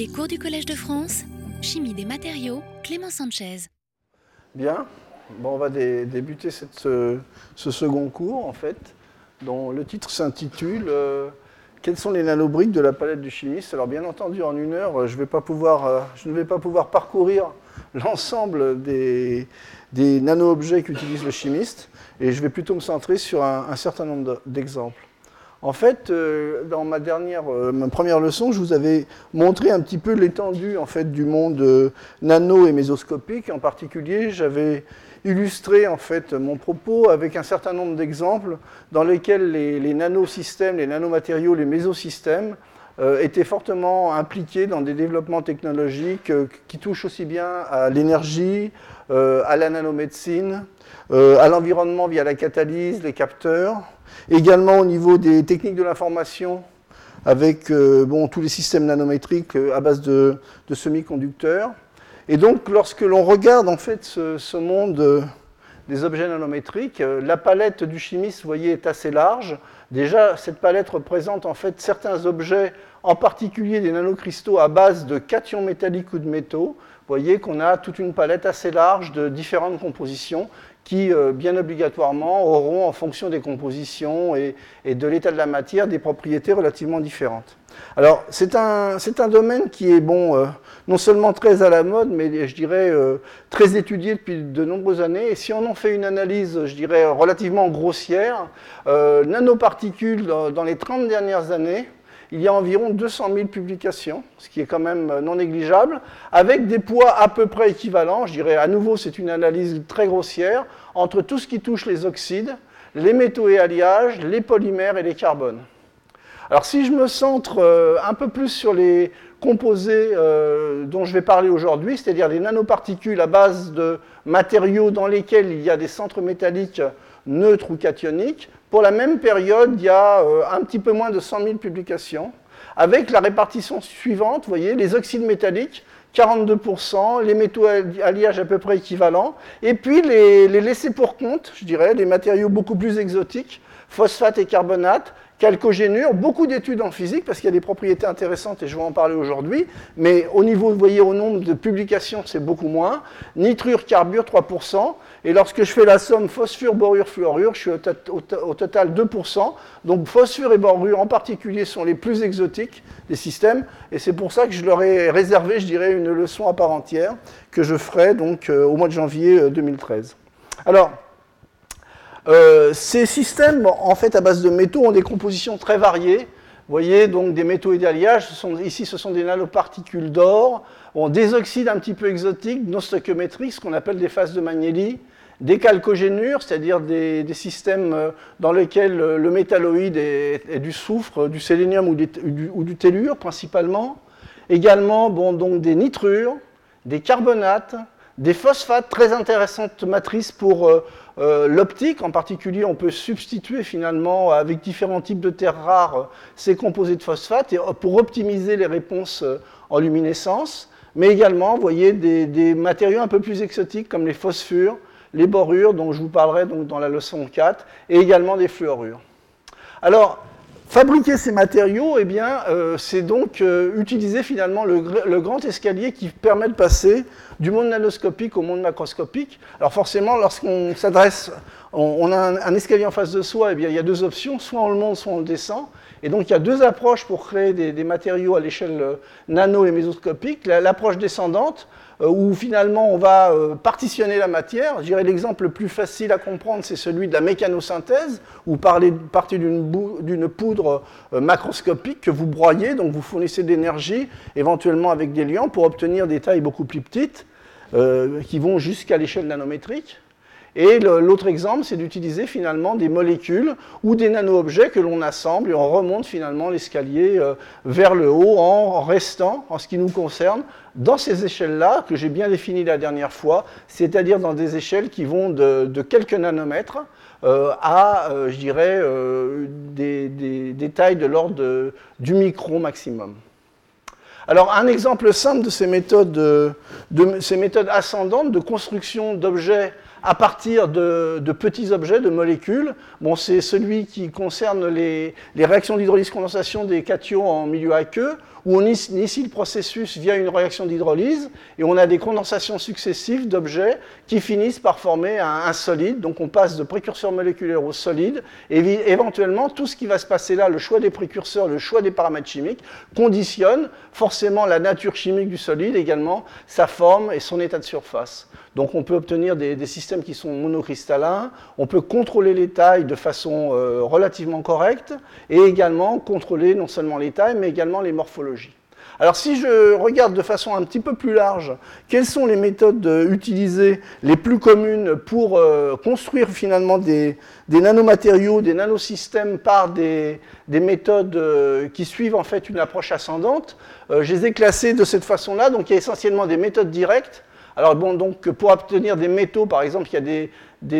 Les cours du Collège de France, Chimie des matériaux, Clément Sanchez. Bien, bon, on va dé- débuter ce, second cours, en fait, dont le titre s'intitule euh, Quelles sont les nanobriques de la palette du chimiste? Alors, bien entendu, en une heure, je, euh, ne vais pas pouvoir parcourir l'ensemble des, nano-objets qu'utilise le chimiste, et je vais plutôt me centrer sur un, certain nombre de- d'exemples. En fait, euh, dans ma dernière, euh, ma première leçon, je vous avais montré un petit peu l'étendue en fait du monde euh, nano et mésoscopique. En particulier, j'avais illustré en fait mon propos avec un certain nombre d'exemples dans lesquels les, nanosystèmes, les nanomatériaux, les mésosystèmes étaient fortement impliqués dans des développements technologiques qui touchent aussi bien à l'énergie, à la nanomédecine, euh, à l'environnement via la catalyse, les capteurs, également au niveau des techniques de l'information avec euh, bon, tous les systèmes nanométriques euh, à base de, semi-conducteurs. Et donc, lorsque l'on regarde en fait ce, monde euh, des objets nanométriques, euh, la palette du chimiste, vous voyez, est assez large. Déjà, cette palette représente en fait certains objets, en particulier des nanocristaux à base de cations métalliques ou de métaux. Vous voyez qu'on a toute une palette assez large de différentes compositions qui, euh, bien obligatoirement, auront, en fonction des compositions et, de l'état de la matière, des propriétés relativement différentes. Alors, c'est un, un domaine qui est, bon, euh, non seulement très à la mode, mais je dirais euh, très étudié depuis de nombreuses années. Et si on en fait une analyse, je dirais, relativement grossière, nanoparticules, dans les 30 dernières années, il y a environ 200 000 publications, ce qui est quand même non négligeable, avec des poids à peu près équivalents. Je dirais à nouveau, c'est une analyse très grossière entre tout ce qui touche les oxydes, les métaux et alliages, les polymères et les carbones. Alors si je me centre euh, un peu plus sur les composés euh, dont je vais parler aujourd'hui, c'est-à-dire les nanoparticules à base de matériaux dans lesquels il y a des centres métalliques neutres ou cationiques, pour la même période, il y a euh, un petit peu moins de 100 000 publications, avec la répartition suivante, voyez, les oxydes métalliques, 42%, les métaux alliages à peu près équivalents, et puis les, les laissés pour compte, je dirais, les matériaux beaucoup plus exotiques, phosphate et carbonate, calcogénure, beaucoup d'études en physique, parce qu'il y a des propriétés intéressantes, et je vais en parler aujourd'hui, mais au niveau, vous voyez, au nombre de publications, c'est beaucoup moins. Nitrure, carbure, 3%, et lorsque je fais la somme phosphure, borure, fluorure, je suis au, to- au to- au total 2%. Donc phosphure et borure en particulier sont les plus exotiques des systèmes, et c'est pour ça que je leur ai réservé, je dirais, une leçon à part entière, que je ferai donc euh, au mois de janvier euh, 2013. Alors, euh, ces systèmes, en fait, à base de métaux, ont des compositions très variées. Vous voyez, donc des métaux et des alliages. Ici, ce sont des nanoparticules d'or, ont des oxydes un petit peu exotiques, non stoichiométriques, ce qu'on appelle des phases de Magnelli, des calcogénures, c'est-à-dire des, systèmes euh, dans lesquels euh, le métalloïde est, du soufre, du sélénium ou du tellure principalement. Également, bon, donc des nitrures, des carbonates, des phosphates, très intéressantes matrices pour euh, l'optique. En particulier, on peut substituer finalement avec différents types de terres rares euh, ces composés de phosphate euh, pour optimiser les réponses euh, en luminescence. Mais également, vous voyez, des, matériaux un peu plus exotiques comme les phosphures, les borures, dont je vous parlerai dans la leçon 4, et également des fluorures. Alors, fabriquer ces matériaux, eh bien, euh, c'est donc euh, utiliser finalement le, gr- le grand escalier qui permet de passer du monde nanoscopique au monde macroscopique. Alors forcément, lorsqu'on s'adresse, on, a un, escalier en face de soi, eh bien, il y a deux options, soit on le monte, soit on le descend. Et donc il y a deux approches pour créer des, des matériaux à l'échelle euh, nano et mésoscopique. La- L'approche descendante, où finalement on va euh, partitionner la matière. Je dirais l'exemple le plus facile à comprendre, c'est celui de la mécanosynthèse, où parlez partez d'une poudre euh, macroscopique que vous broyez, donc vous fournissez de l'énergie, éventuellement avec des liants, pour obtenir des tailles beaucoup plus petites, euh, qui vont jusqu'à l'échelle nanométrique. Et l'autre exemple, c'est d'utiliser finalement des molécules ou des nano-objets que l'on assemble et on remonte finalement l'escalier euh, vers le haut en restant, en ce qui nous concerne, dans ces échelles-là que j'ai bien définies la dernière fois, c'est-à-dire dans des échelles qui vont de, quelques nanomètres euh, à, euh, je dirais, des, tailles de l'ordre du micro maximum. Alors, un exemple simple de ces méthodes, de ces méthodes ascendantes de construction d'objets à partir de, petits objets, de molécules. C'est celui qui concerne les, les réactions d'hydrolyse-condensation des cations en milieu aqueux où on initie le processus via une réaction d'hydrolyse et on a des condensations successives d'objets qui finissent par former un, solide. Donc on passe de précurseurs moléculaires au solide et éventuellement tout ce qui va se passer là, le choix des précurseurs, le choix des paramètres chimiques, conditionne forcément la nature chimique du solide, également sa forme et son état de surface. Donc on peut obtenir des, systèmes qui sont monocristallins, on peut contrôler les tailles de façon euh, relativement correcte, et également contrôler non seulement les tailles, mais également les morphologies. Alors si je regarde de façon un petit peu plus large, quelles sont les méthodes euh, utilisées les plus communes pour euh, construire finalement des, nanomatériaux, des nanosystèmes par des, méthodes qui suivent en fait une approche ascendante, je les ai classées de cette façon-là. Donc il y a essentiellement des méthodes directes, alors bon, donc pour obtenir des métaux, par exemple, il y a des,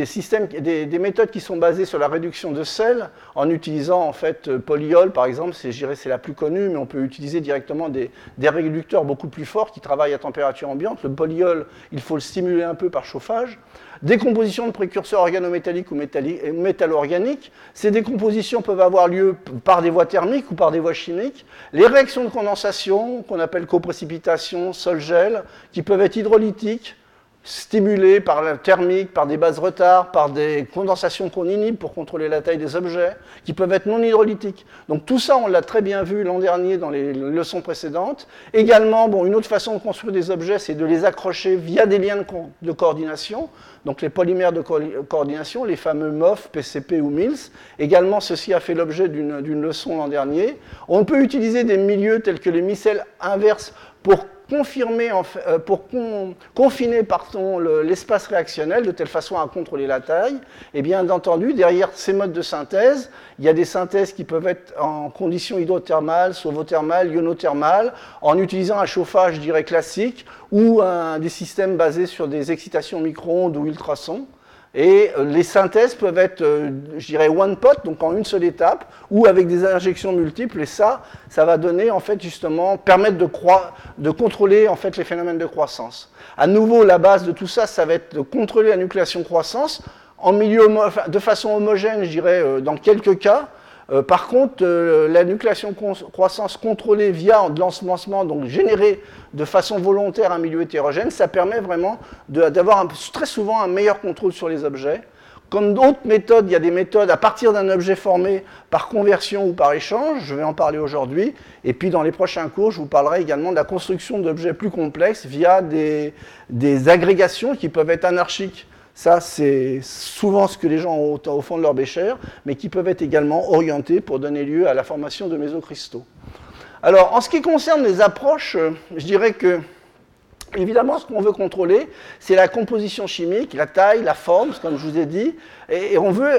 systèmes, des, méthodes qui sont basées sur la réduction de sel en utilisant en fait euh, polyol, par exemple, c'est, c'est la plus connue, mais on peut utiliser directement des, réducteurs beaucoup plus forts qui travaillent à température ambiante. Le polyol, il faut le stimuler un peu par chauffage. Décomposition de précurseurs organométalliques ou métallo-organiques. Ces décompositions peuvent avoir lieu par des voies thermiques ou par des voies chimiques. Les réactions de condensation, qu'on appelle coprécipitation, sol-gel, qui peuvent être hydrolytiques, stimulés par la thermique, par des bases retard, par des condensations qu'on inhibe pour contrôler la taille des objets, qui peuvent être non hydrolytiques. Donc tout ça, on l'a très bien vu l'an dernier dans les leçons précédentes. Également, bon, une autre façon de construire des objets, c'est de les accrocher via des liens de, coordination, donc les polymères de coordination, les fameux MOF, PCP ou MILS. Également, ceci a fait l'objet d'une leçon l'an dernier. On peut utiliser des milieux tels que les micelles inverses pour confirmer, euh, pour confiner l'espace réactionnel de telle façon à contrôler la taille. Et bien entendu, derrière ces modes de synthèse, il y a des synthèses qui peuvent être en conditions hydrothermales, sauvothermales, ionothermales, en utilisant un chauffage, dirais, classique, ou des systèmes basés sur des excitations micro-ondes ou ultrasons. Et euh, les synthèses peuvent être, euh, je dirais, one pot, donc en une seule étape, ou avec des injections multiples. Et ça, ça va donner, en fait, justement, permettre de, contrôler, en fait, les phénomènes de croissance. À nouveau, la base de tout ça, ça va être de contrôler la nucléation-croissance en milieu, de façon homogène, je dirais, euh, dans quelques cas, euh, par contre, euh, la nucléation croissance contrôlée via de l'ensemencement, donc générée de façon volontaire un milieu hétérogène, ça permet vraiment d'avoir très souvent un meilleur contrôle sur les objets. Comme d'autres méthodes, il y a des méthodes à partir d'un objet formé par conversion ou par échange, je vais en parler aujourd'hui, et puis dans les prochains cours, je vous parlerai également de la construction d'objets plus complexes via des agrégations qui peuvent être anarchiques ça, c'est souvent ce que les gens ont au fond de leur bécher, mais qui peuvent être également orientés pour donner lieu à la formation de mésocristaux. Alors, en ce qui concerne les approches, je dirais que Évidemment, ce qu'on veut contrôler, c'est la composition chimique, la taille, la forme, comme je vous ai dit. Et, on veut,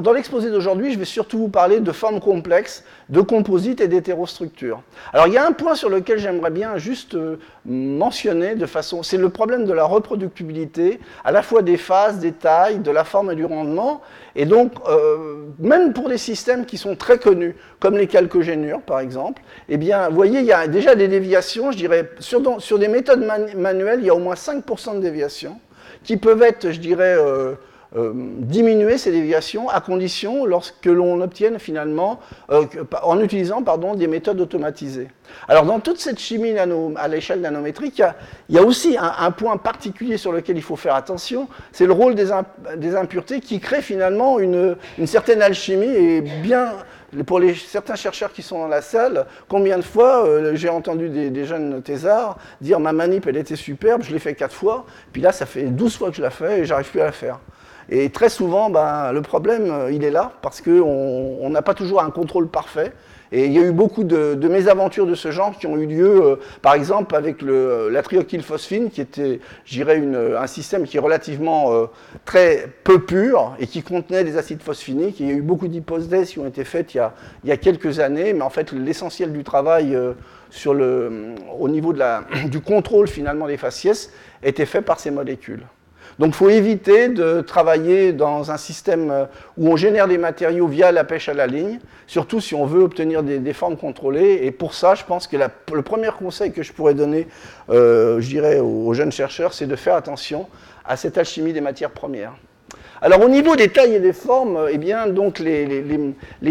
dans l'exposé d'aujourd'hui, je vais surtout vous parler de formes complexes, de composites et d'hétérostructures. Alors, il y a un point sur lequel j'aimerais bien juste euh, mentionner de façon, c'est le problème de la reproductibilité, à la fois des phases, des tailles, de la forme et du rendement. Et donc, euh, même pour des systèmes qui sont très connus, comme les calcogénures, par exemple, eh bien, vous voyez, il y a déjà des déviations, je dirais, sur, sur des méthodes manuelles, il y a au moins 5% de déviations, qui peuvent être, je dirais, euh, euh, diminuer ces déviations à condition lorsque l'on obtienne finalement, euh, en utilisant pardon, des méthodes automatisées. Alors dans toute cette chimie à l'échelle nanométrique, il y a, aussi un, point particulier sur lequel il faut faire attention, c'est le rôle des, impuretés qui crée finalement une, certaine alchimie et bien pour les, certains chercheurs qui sont dans la salle, combien de fois euh, j'ai entendu des, des, jeunes thésards dire ma manip elle était superbe, je l'ai fait quatre fois, puis là ça fait 12 fois que je la fais et j'arrive plus à la faire. Et très souvent, ben, le problème, euh, il est là, parce qu'on n'a pas toujours un contrôle parfait. Et il y a eu beaucoup de, mésaventures de ce genre qui ont eu lieu, euh, par exemple, avec le, la triocylphosphine, qui était, je un système qui est relativement euh, très peu pur et qui contenait des acides phosphiniques. il y a eu beaucoup d'hypothèses qui ont été faites il y, a, quelques années, mais en fait, l'essentiel du travail au niveau du contrôle finalement des faciès était fait par ces molécules. Donc il faut éviter de travailler dans un système euh, où on génère des matériaux via la pêche à la ligne, surtout si on veut obtenir des, formes contrôlées. Et pour ça, je pense que le premier conseil que je pourrais donner, euh, je dirais, aux jeunes chercheurs, c'est de faire attention à cette alchimie des matières premières. Alors au niveau des tailles et des formes, euh, eh bien, donc les,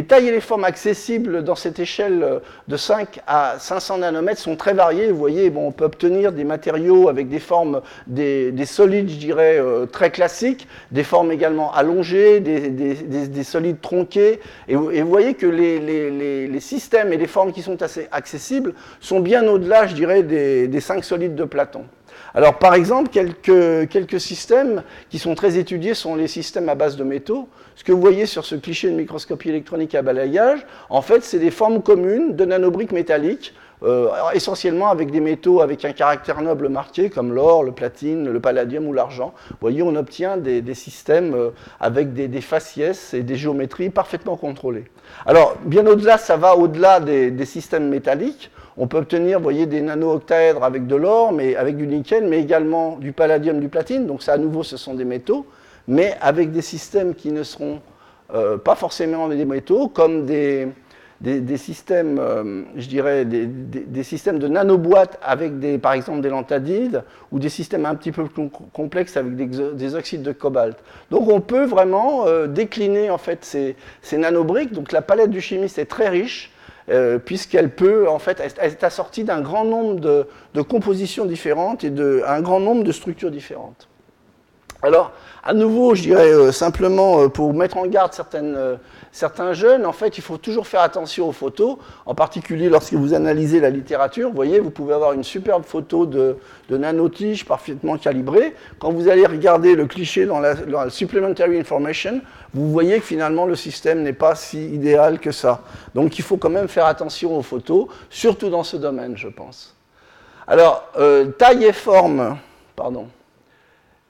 tailles et les formes accessibles dans cette échelle euh, de 5 à 500 nanomètres sont très variées. Vous voyez, on peut obtenir des matériaux avec des formes, des, solides, je dirais, euh, très classiques, des formes également allongées, des, solides tronqués. Et, vous voyez que les, systèmes et les formes qui sont assez accessibles sont bien au-delà, je dirais, des 5 solides de Platon. Alors, par exemple, quelques, quelques, systèmes qui sont très étudiés sont les systèmes à base de métaux. Ce que vous voyez sur ce cliché de microscopie électronique à balayage, en fait, c'est des formes communes de nanobriques métalliques, euh, essentiellement avec des métaux avec un caractère noble marqué, comme l'or, le platine, le palladium ou l'argent. Vous voyez, on obtient des, systèmes euh, avec des, des, faciès et des géométries parfaitement contrôlées. Alors, bien au-delà, ça va au-delà des systèmes métalliques. On peut obtenir, des nano-octaèdres avec de l'or, mais avec du nickel, mais également du palladium, du platine. Donc ça, à nouveau, ce sont des métaux, mais avec des systèmes qui ne seront euh, pas forcément des métaux, comme des, systèmes, euh, je dirais, des, systèmes de nanoboîtes avec, par exemple, des lantadides, ou des systèmes un petit peu plus complexes avec des, oxydes de cobalt. Donc on peut vraiment euh, décliner, en fait, ces, ces nanobriques. Donc la palette du chimiste est très riche, euh, puisqu'elle peut, en fait, elle est assortie d'un grand nombre de, compositions différentes et d'un grand nombre de structures différentes. Alors, à nouveau, je dirais euh, simplement euh, pour mettre en garde certains jeunes, en fait, il faut toujours faire attention aux photos, en particulier lorsque vous analysez la littérature. Vous voyez, vous pouvez avoir une superbe photo de, de nanotige parfaitement calibrée. Quand vous allez regarder le cliché dans la, Supplementary Information, vous voyez que finalement le système n'est pas si idéal que ça. Donc il faut quand même faire attention aux photos, surtout dans ce domaine, je pense. Alors, euh, taille et forme, pardon.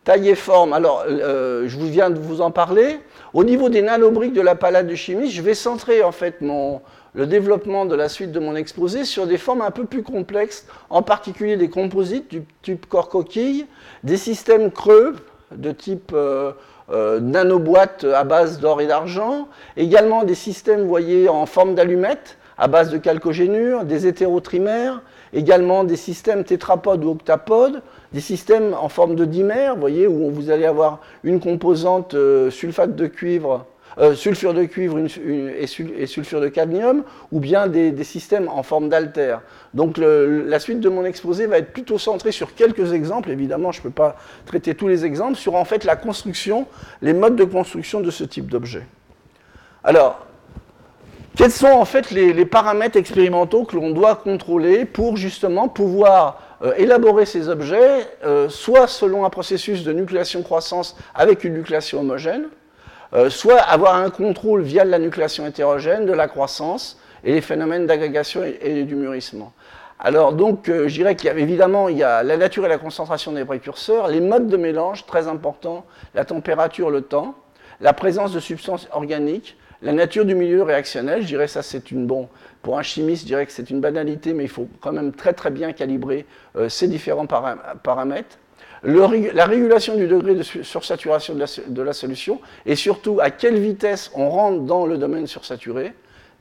Taille et forme, alors euh, je viens de vous en parler. Au niveau des nanobriques de la palette de chimie, je vais centrer en fait mon, le développement de la suite de mon exposé sur des formes un peu plus complexes, en particulier des composites du type corps-coquille, des systèmes creux de type euh, euh, à base d'or et d'argent, également des systèmes, en forme d'allumettes à base de calcogénure, des hétérotrimères, également des systèmes tétrapodes ou octapodes, des systèmes en forme de dimère, vous voyez, où vous allez avoir une composante euh, sulfate de cuivre euh, sulfure de cuivre et, sulfure de cadmium, ou bien des, systèmes en forme d'altère. Donc la suite de mon exposé va être plutôt centrée sur quelques exemples, évidemment je ne peux pas traiter tous les exemples, sur en fait la construction, les modes de construction de ce type d'objet. Alors, quels sont en fait les, paramètres expérimentaux que l'on doit contrôler pour justement pouvoir euh, élaborer ces objets, euh, soit selon un processus de nucléation-croissance avec une nucléation homogène, euh, soit avoir un contrôle via la nucléation hétérogène de la croissance et les phénomènes d'agrégation et, du mûrissement. Alors donc, je dirais qu'il y a évidemment il y a la nature et la concentration des précurseurs, les modes de mélange, très importants, la température, le temps, la présence de substances organiques, la nature du milieu réactionnel, je dirais ça c'est une bon pour un chimiste, je dirais que c'est une banalité, mais il faut quand même très bien calibrer euh, ces différents paramètres. La régulation du degré de sursaturation de la, solution et surtout à quelle vitesse on rentre dans le domaine sursaturé,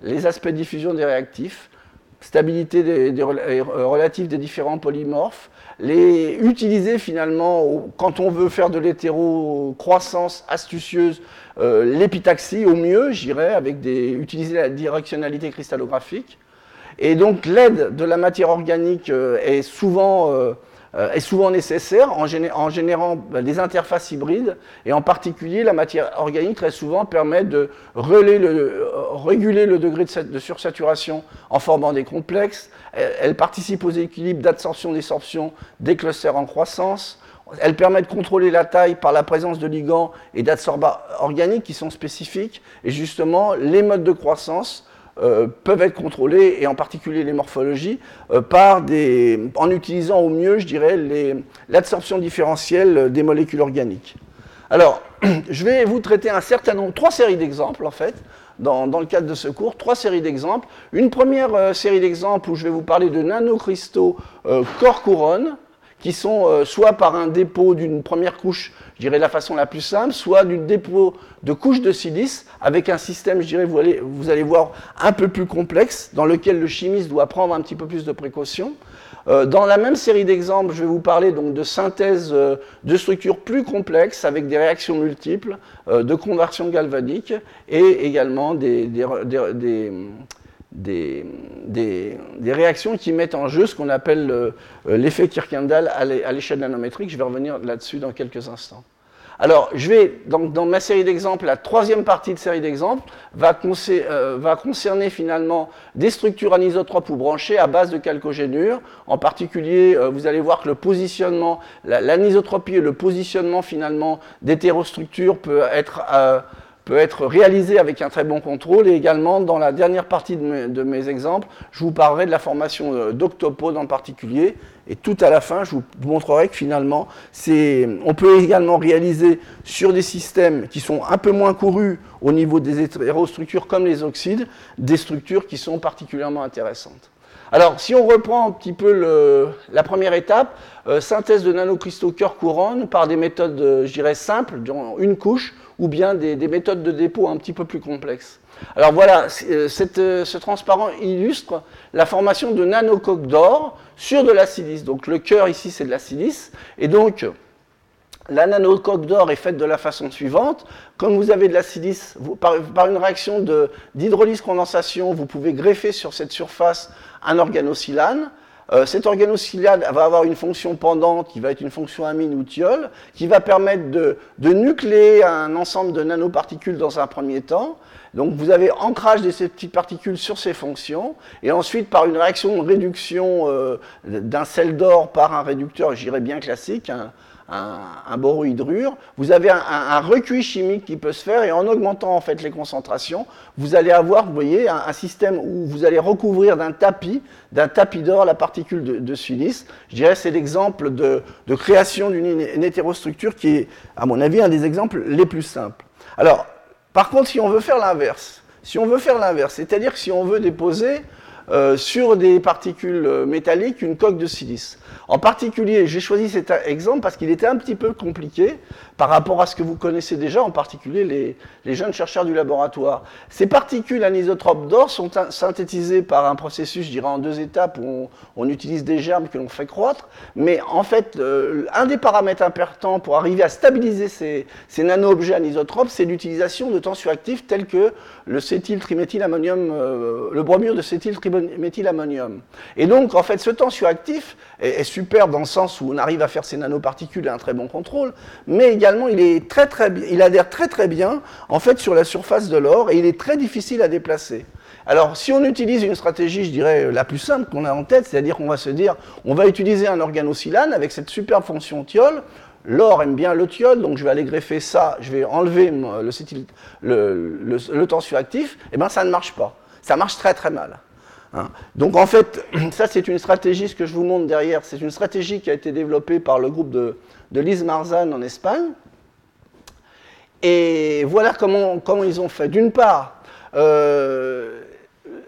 les aspects de diffusion des réactifs, stabilité relative des différents polymorphes, les utiliser finalement quand on veut faire de l'hétérocroissance astucieuse, euh, l'épitaxie au mieux, j'irais, avec utiliser la directionnalité cristallographique. Et donc l'aide de la matière organique euh, est souvent euh, est souvent nécessaire en, générant ben, des interfaces hybrides, et en particulier la matière organique très souvent permet de réguler le degré de, sursaturation en formant des complexes, elle, participe aux équilibres d'absorption-désorption des clusters en croissance, elle permet de contrôler la taille par la présence de ligands et d'adsorbats organiques qui sont spécifiques, et justement les modes de croissance euh, peuvent être contrôlés, et en particulier les morphologies, euh, par des, en utilisant au mieux, je dirais, l'absorption différentielle des molécules organiques. Alors, je vais vous traiter un certain nombre, trois séries d'exemples en fait, dans, le cadre de ce cours, trois séries d'exemples. Une première euh, série d'exemples où je vais vous parler de nanocristaux corps couronne, qui sont euh, soit par un dépôt d'une première couche, je dirais la façon la plus simple, soit d'une dépôt de couches de silice avec un système, je dirais, vous allez, vous allez voir, un peu plus complexe, dans lequel le chimiste doit prendre un petit peu plus de précautions. Euh, dans la même série d'exemples, je vais vous parler donc de synthèse euh, de structures plus complexes avec des réactions multiples, de conversion galvanique et également des, réactions qui mettent en jeu ce qu'on appelle euh, l'effet Kirkendall à l'échelle nanométrique. Je vais revenir là-dessus dans quelques instants. Alors, je vais, donc, dans ma série d'exemples, la troisième partie de série d'exemples va, euh, va, concerner finalement des structures anisotropes ou branchées à base de calcogénure. En particulier, euh, vous allez voir que le positionnement, l'anisotropie et le positionnement finalement d'hétérostructures peut être peut être réalisé avec un très bon contrôle. Et également, dans la dernière partie de mes, exemples, je vous parlerai de la formation euh, d'octopodes en particulier. Et tout à la fin, je vous montrerai que finalement, on peut également réaliser sur des systèmes qui sont un peu moins courus au niveau des hétérostructures comme les oxydes, des structures qui sont particulièrement intéressantes. Alors, si on reprend un petit peu la première étape, euh, synthèse de nanocristaux cœur-couronne par des méthodes, euh, je dirais, simples, une couche, ou bien des, méthodes de dépôt un petit peu plus complexes. Alors voilà, euh, euh, ce transparent illustre la formation de nanocoques d'or sur de la silice. Donc le cœur ici c'est de la silice, et donc la nanocoque d'or est faite de la façon suivante. Comme vous avez de la silice, par, une réaction d'hydrolyse-condensation, vous pouvez greffer sur cette surface un organosilane. Euh, cet organosilane va avoir une fonction pendante qui va être une fonction amine ou qui va permettre de, nucléer un ensemble de nanoparticules dans un premier temps. Donc vous avez ancrage de ces petites particules sur ces fonctions, et ensuite par une réaction de réduction euh, d'un sel d'or par un réducteur, j'irais bien classique, un, borohydrure, vous avez un, recuit chimique qui peut se faire et en augmentant en fait les concentrations, vous allez avoir, vous voyez, un, système où vous allez recouvrir d'un tapis, d'un tapis d'or la particule de, silice. Je dirais c'est l'exemple de, création d'une hétérostructure qui est, à mon avis, un des exemples les plus simples. Alors, par contre, si on veut faire l'inverse, si on veut faire l'inverse, c'est-à-dire que si on veut déposer euh, sur des particules métalliques une coque de silice. En particulier, j'ai choisi cet exemple parce qu'il était un petit peu compliqué par rapport à ce que vous connaissez déjà, en particulier les, jeunes chercheurs du laboratoire. Ces particules anisotropes d'or sont synthétisées par un processus, je dirais, en deux étapes où on, utilise des germes que l'on fait croître. Mais en fait, euh, un des paramètres importants pour arriver à stabiliser ces, nano-objets anisotropes, c'est l'utilisation de tensioactifs tels que le cétyltriméthylammonium, euh, le bromure de cétyltriméthylammonium. Et donc, en fait, ce tensioactif est, est super dans le sens où on arrive à faire ces nanoparticules et un très bon contrôle, mais également il, est très, très, il adhère très très bien en fait sur la surface de l'or et il est très difficile à déplacer. Alors, si on utilise une stratégie, je dirais, la plus simple qu'on a en tête, c'est-à-dire qu'on va se dire, on va utiliser un organosilane avec cette superbe fonction thiol, L'or aime bien le thiol, donc je vais aller greffer ça, je vais enlever le, le, le, le tensioactif, et eh bien ça ne marche pas. Ça marche très très mal. Hein. Donc en fait, ça c'est une stratégie, ce que je vous montre derrière, c'est une stratégie qui a été développée par le groupe de, de Lise Marzan en Espagne. Et voilà comment, ils ont fait. D'une part, euh,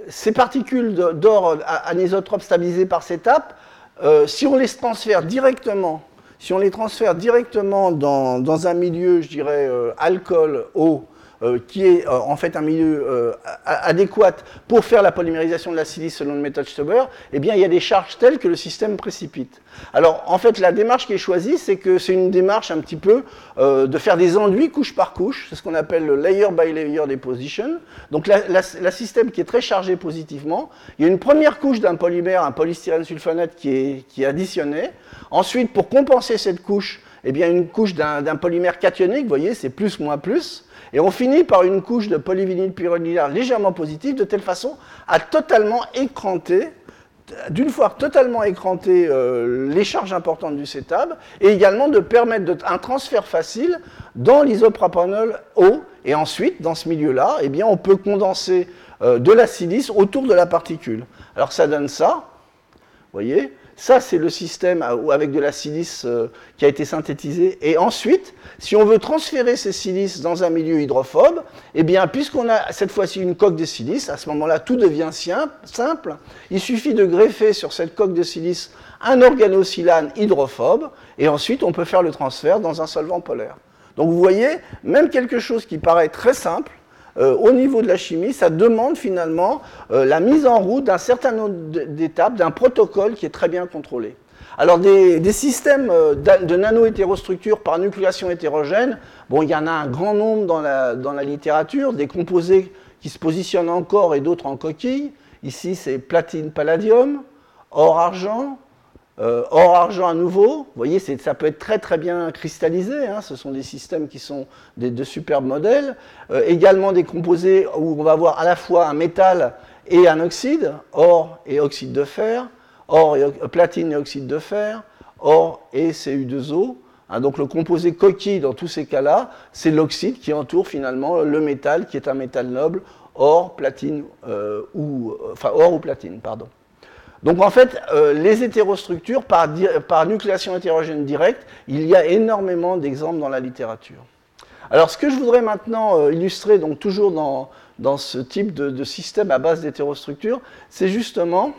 ces particules d'or anisotropes stabilisées par cette étape, euh, si on les transfère directement, si on les transfère directement dans, dans un milieu, je dirais, euh, alcool, eau, euh, qui est euh, en fait un milieu euh, adéquat pour faire la polymérisation de la silice selon le méthode Stauber, eh bien il y a des charges telles que le système précipite. Alors en fait la démarche qui est choisie, c'est que c'est une démarche un petit peu de faire des enduits couche par couche, c'est ce qu'on appelle le layer by layer deposition. Donc la, système qui est très chargé positivement, il y a une première couche d'un polymère, un polystyrène sulfonate qui est, qui est additionné. Ensuite, pour compenser cette couche, eh bien une couche d'un polymère cationique, vous voyez, c'est plus moins plus. Et on finit par une couche de polyvinyl pyridinaire légèrement positive, de telle façon à totalement écranter, d'une fois totalement écranter euh, les charges importantes du cétab, et également de permettre un transfert facile dans l'isopropanol eau. Et ensuite, dans ce milieu-là, eh bien, on peut condenser euh, de la silice autour de la particule. Alors ça donne ça. voyez? Ça, c'est le système avec de la silice euh, qui a été synthétisé. Et ensuite, si on veut transférer ces silices dans un milieu hydrophobe, eh bien, puisqu'on a cette fois-ci une coque de silice, à ce moment-là, tout devient simple. Il suffit de greffer sur cette coque de silice un organosilane hydrophobe, et ensuite, on peut faire le transfert dans un solvant polaire. Donc, vous voyez, même quelque chose qui paraît très simple, euh, au niveau de la chimie, ça demande finalement euh, la mise en route d'un certain nombre d'étapes, d'un protocole qui est très bien contrôlé. Alors des, systèmes euh, de nano-hétérostructures par nucléation hétérogène, bon, il y en a un grand nombre dans la, dans la littérature, des composés qui se positionnent en corps et d'autres en coquille. Ici, c'est platine-palladium, or-argent, euh, or, argent à nouveau, vous voyez, ça peut être très très bien cristallisé, hein. ce sont des systèmes qui sont des, de superbes modèles. Euh, également des composés où on va avoir à la fois un métal et un oxyde, or et oxyde de fer, or euh, platine et oxyde de fer, or et Cu2O. Hein. donc le composé coquille dans tous ces cas-là, c'est l'oxyde qui entoure finalement le métal qui est un métal noble, or, platine ou enfin or ou platine, pardon. Donc en fait, euh, les hétérostructures par, nucléation hétérogène directe, il y a énormément d'exemples dans la littérature. Alors ce que je voudrais maintenant euh, illustrer, donc toujours dans, dans ce type de, système à base d'hétérostructures, c'est justement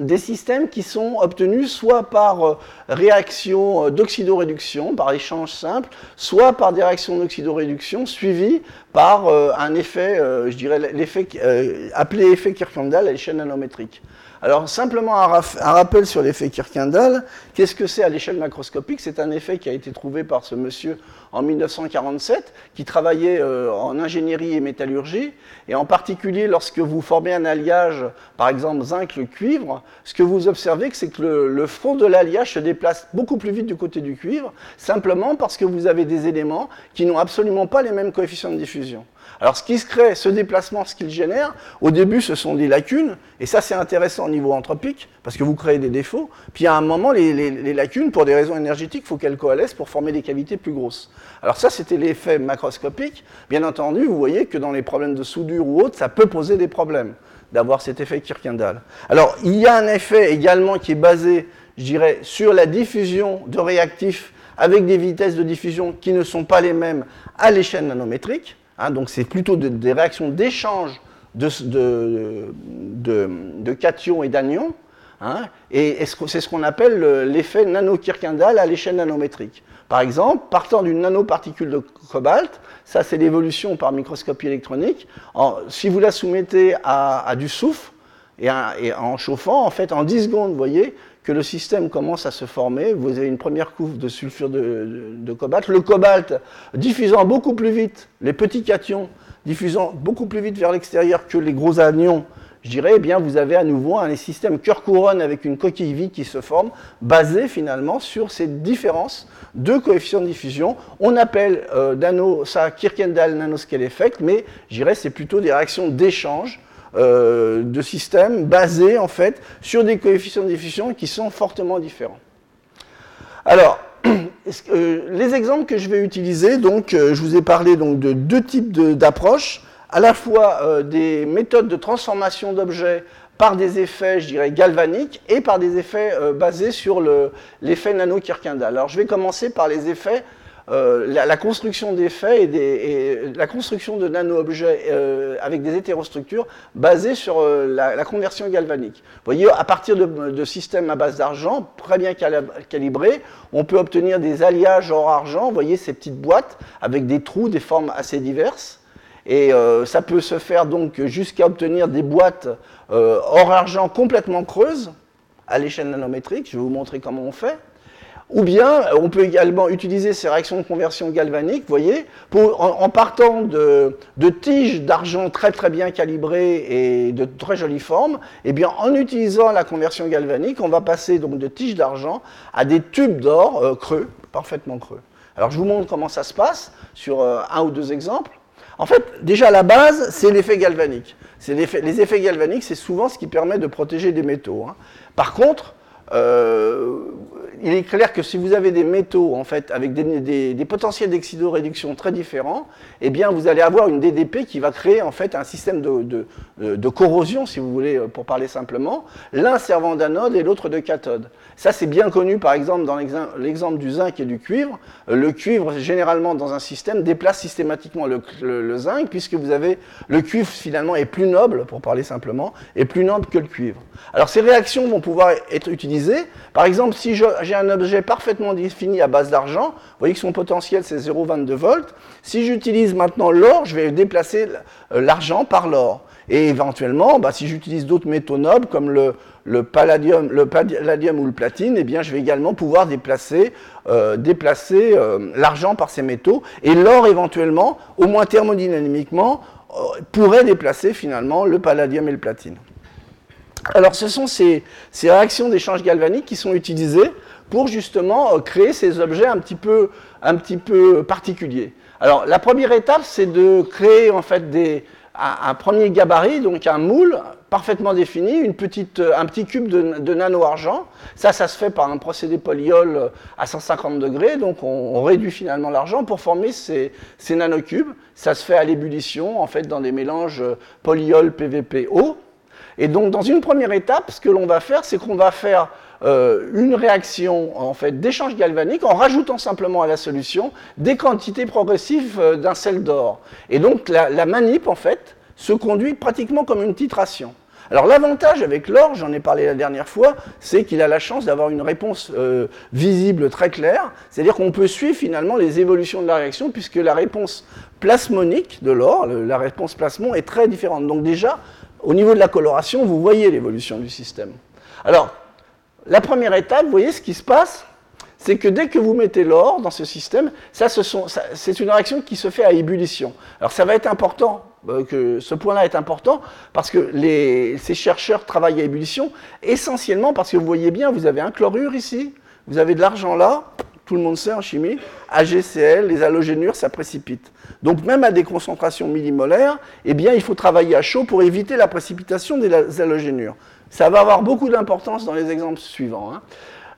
des systèmes qui sont obtenus soit par euh, réaction d'oxydoréduction, par échange simple, soit par des réactions d'oxydoréduction suivies par un effet, je dirais l'effet appelé effet Kirkendall à l'échelle nanométrique. Alors simplement un, rappel sur l'effet Kirkendall. Qu'est-ce que c'est à l'échelle macroscopique? C'est un effet qui a été trouvé par ce monsieur en 1947, qui travaillait euh, en ingénierie et métallurgie. Et en particulier, lorsque vous formez un alliage, par exemple zinc-cuivre, ce que vous observez, c'est que le, le front de l'alliage se déplace beaucoup plus vite du côté du cuivre, simplement parce que vous avez des éléments qui n'ont absolument pas les mêmes coefficients de diffusion. Alors ce qui se crée, ce déplacement, ce qu'il génère, au début ce sont des lacunes, et ça c'est intéressant au niveau anthropique, parce que vous créez des défauts, puis à un moment les, lacunes, pour des raisons énergétiques, il faut qu'elles coalescent pour former des cavités plus grosses. Alors ça c'était l'effet macroscopique, bien entendu vous voyez que dans les problèmes de soudure ou autres, ça peut poser des problèmes d'avoir cet effet Kirkendall. Alors il y a un effet également qui est basé, je dirais, sur la diffusion de réactifs avec des vitesses de diffusion qui ne sont pas les mêmes à l'échelle nanométrique. Hein, donc c'est plutôt des réactions d'échange de, cations et d'anions. Hein, et c'est ce qu'on appelle l'effet nano-Kirkendall à l'échelle nanométrique. Par exemple, partant d'une nanoparticule de cobalt, ça c'est l'évolution par microscopie électronique, si vous la soumettez à, du soufre, et, en chauffant, en fait, en 10 secondes, vous voyez, que le système commence à se former. Vous avez une première couve de sulfure de, cobalt. Le cobalt diffusant beaucoup plus vite, les petits cations diffusant beaucoup plus vite vers l'extérieur que les gros anions, je dirais, eh bien, vous avez à nouveau un système cœur-couronne avec une coquille vide qui se forme, basé finalement sur ces différences de coefficients de diffusion. On appelle euh, ça Kirkendall nanoscale effect, mais je dirais c'est plutôt des réactions d'échange euh, de systèmes basés en fait sur des coefficients de diffusion qui sont fortement différents. Alors, euh, les exemples que je vais utiliser, donc, euh, je vous ai parlé donc, de deux types d'approches, à la fois des méthodes de transformation d'objets par des effets, je dirais, galvaniques et par des effets basés sur l'effet nano-Kirkendall. Alors, je vais commencer par les effets euh, la, construction d'effets et, et, la construction de nano-objets euh, avec des hétérostructures basées sur euh, la, conversion galvanique. Vous voyez, à partir de, systèmes à base d'argent, très bien calibrés, on peut obtenir des alliages hors argent. Vous voyez ces petites boîtes avec des trous, des formes assez diverses. Et ça peut se faire donc jusqu'à obtenir des boîtes hors argent complètement creuses à l'échelle nanométrique. Je vais vous montrer comment on fait. Ou bien, on peut également utiliser ces réactions de conversion galvanique, vous voyez, en, partant de, tiges d'argent très très bien calibrées et de très jolies formes, et eh bien en utilisant la conversion galvanique, on va passer donc de tiges d'argent à des tubes d'or euh, creux, parfaitement creux. Alors je vous montre comment ça se passe sur euh, un ou deux exemples. En fait, déjà la base, c'est l'effet galvanique. les effets galvaniques, c'est souvent ce qui permet de protéger des métaux. Hein. Par contre, euh, il est clair que si vous avez des métaux en fait avec des, potentiels d'excidoréduction très différents, eh bien vous allez avoir une DDP qui va créer en fait un système de, corrosion, si vous voulez, pour parler simplement, l'un servant d'anode et l'autre de cathode. Ça c'est bien connu par exemple dans l'exemple du zinc et du cuivre. Le cuivre généralement dans un système déplace systématiquement le, zinc puisque vous avez le cuivre finalement est plus noble, pour parler simplement, est plus noble que le cuivre. Alors ces réactions vont pouvoir être utilisées. Par exemple, si j'ai un objet parfaitement défini à base d'argent, vous voyez que son potentiel c'est 0,22 volts. Si j'utilise maintenant l'or, je vais déplacer l'argent par l'or. Et éventuellement, bah, si j'utilise d'autres métaux nobles comme le, palladium, ou le platine, eh bien, je vais également pouvoir déplacer, euh, euh, l'argent par ces métaux. Et l'or, éventuellement, au moins thermodynamiquement, euh, pourrait déplacer finalement le palladium et le platine. Alors, ce sont ces réactions d'échange galvanique qui sont utilisées pour justement créer ces objets un petit peu, un petit peu particuliers. Alors, la première étape, c'est de créer en fait des, un, premier gabarit, donc un moule parfaitement défini, une petite, euh, un petit cube de, nano-argent. Ça, ça se fait par un procédé polyol à 150 degrés, donc on, réduit finalement l'argent pour former ces, ces, nanocubes. Ça se fait à l'ébullition, en fait, dans des mélanges polyol, PVP, eau. Et donc, dans une première étape, ce que l'on va faire, c'est qu'on va faire euh, une réaction en fait d'échange galvanique en rajoutant simplement à la solution des quantités progressives euh, d'un sel d'or. Et donc la, manip en fait se conduit pratiquement comme une titration. Alors l'avantage avec l'or, j'en ai parlé la dernière fois, c'est qu'il a la chance d'avoir une réponse euh, visible très claire, c'est-à-dire qu'on peut suivre finalement les évolutions de la réaction puisque la réponse plasmonique de l'or, la réponse plasmon est très différente. Donc déjà, au niveau de la coloration, vous voyez l'évolution du système. Alors, la première étape, vous voyez ce qui se passe c'est que dès que vous mettez l'or dans ce système, c'est une réaction qui se fait à ébullition. Alors ça va être important, euh, que ce point-là est important, parce que ces chercheurs travaillent à ébullition, essentiellement parce que vous voyez bien, vous avez un chlorure ici, vous avez de l'argent là, tout le monde sait en chimie, AgCl, les halogénures, ça précipite. Donc même à des concentrations millimolaires, eh bien, il faut travailler à chaud pour éviter la précipitation des halogénures. Ça va avoir beaucoup d'importance dans les exemples suivants. Hein.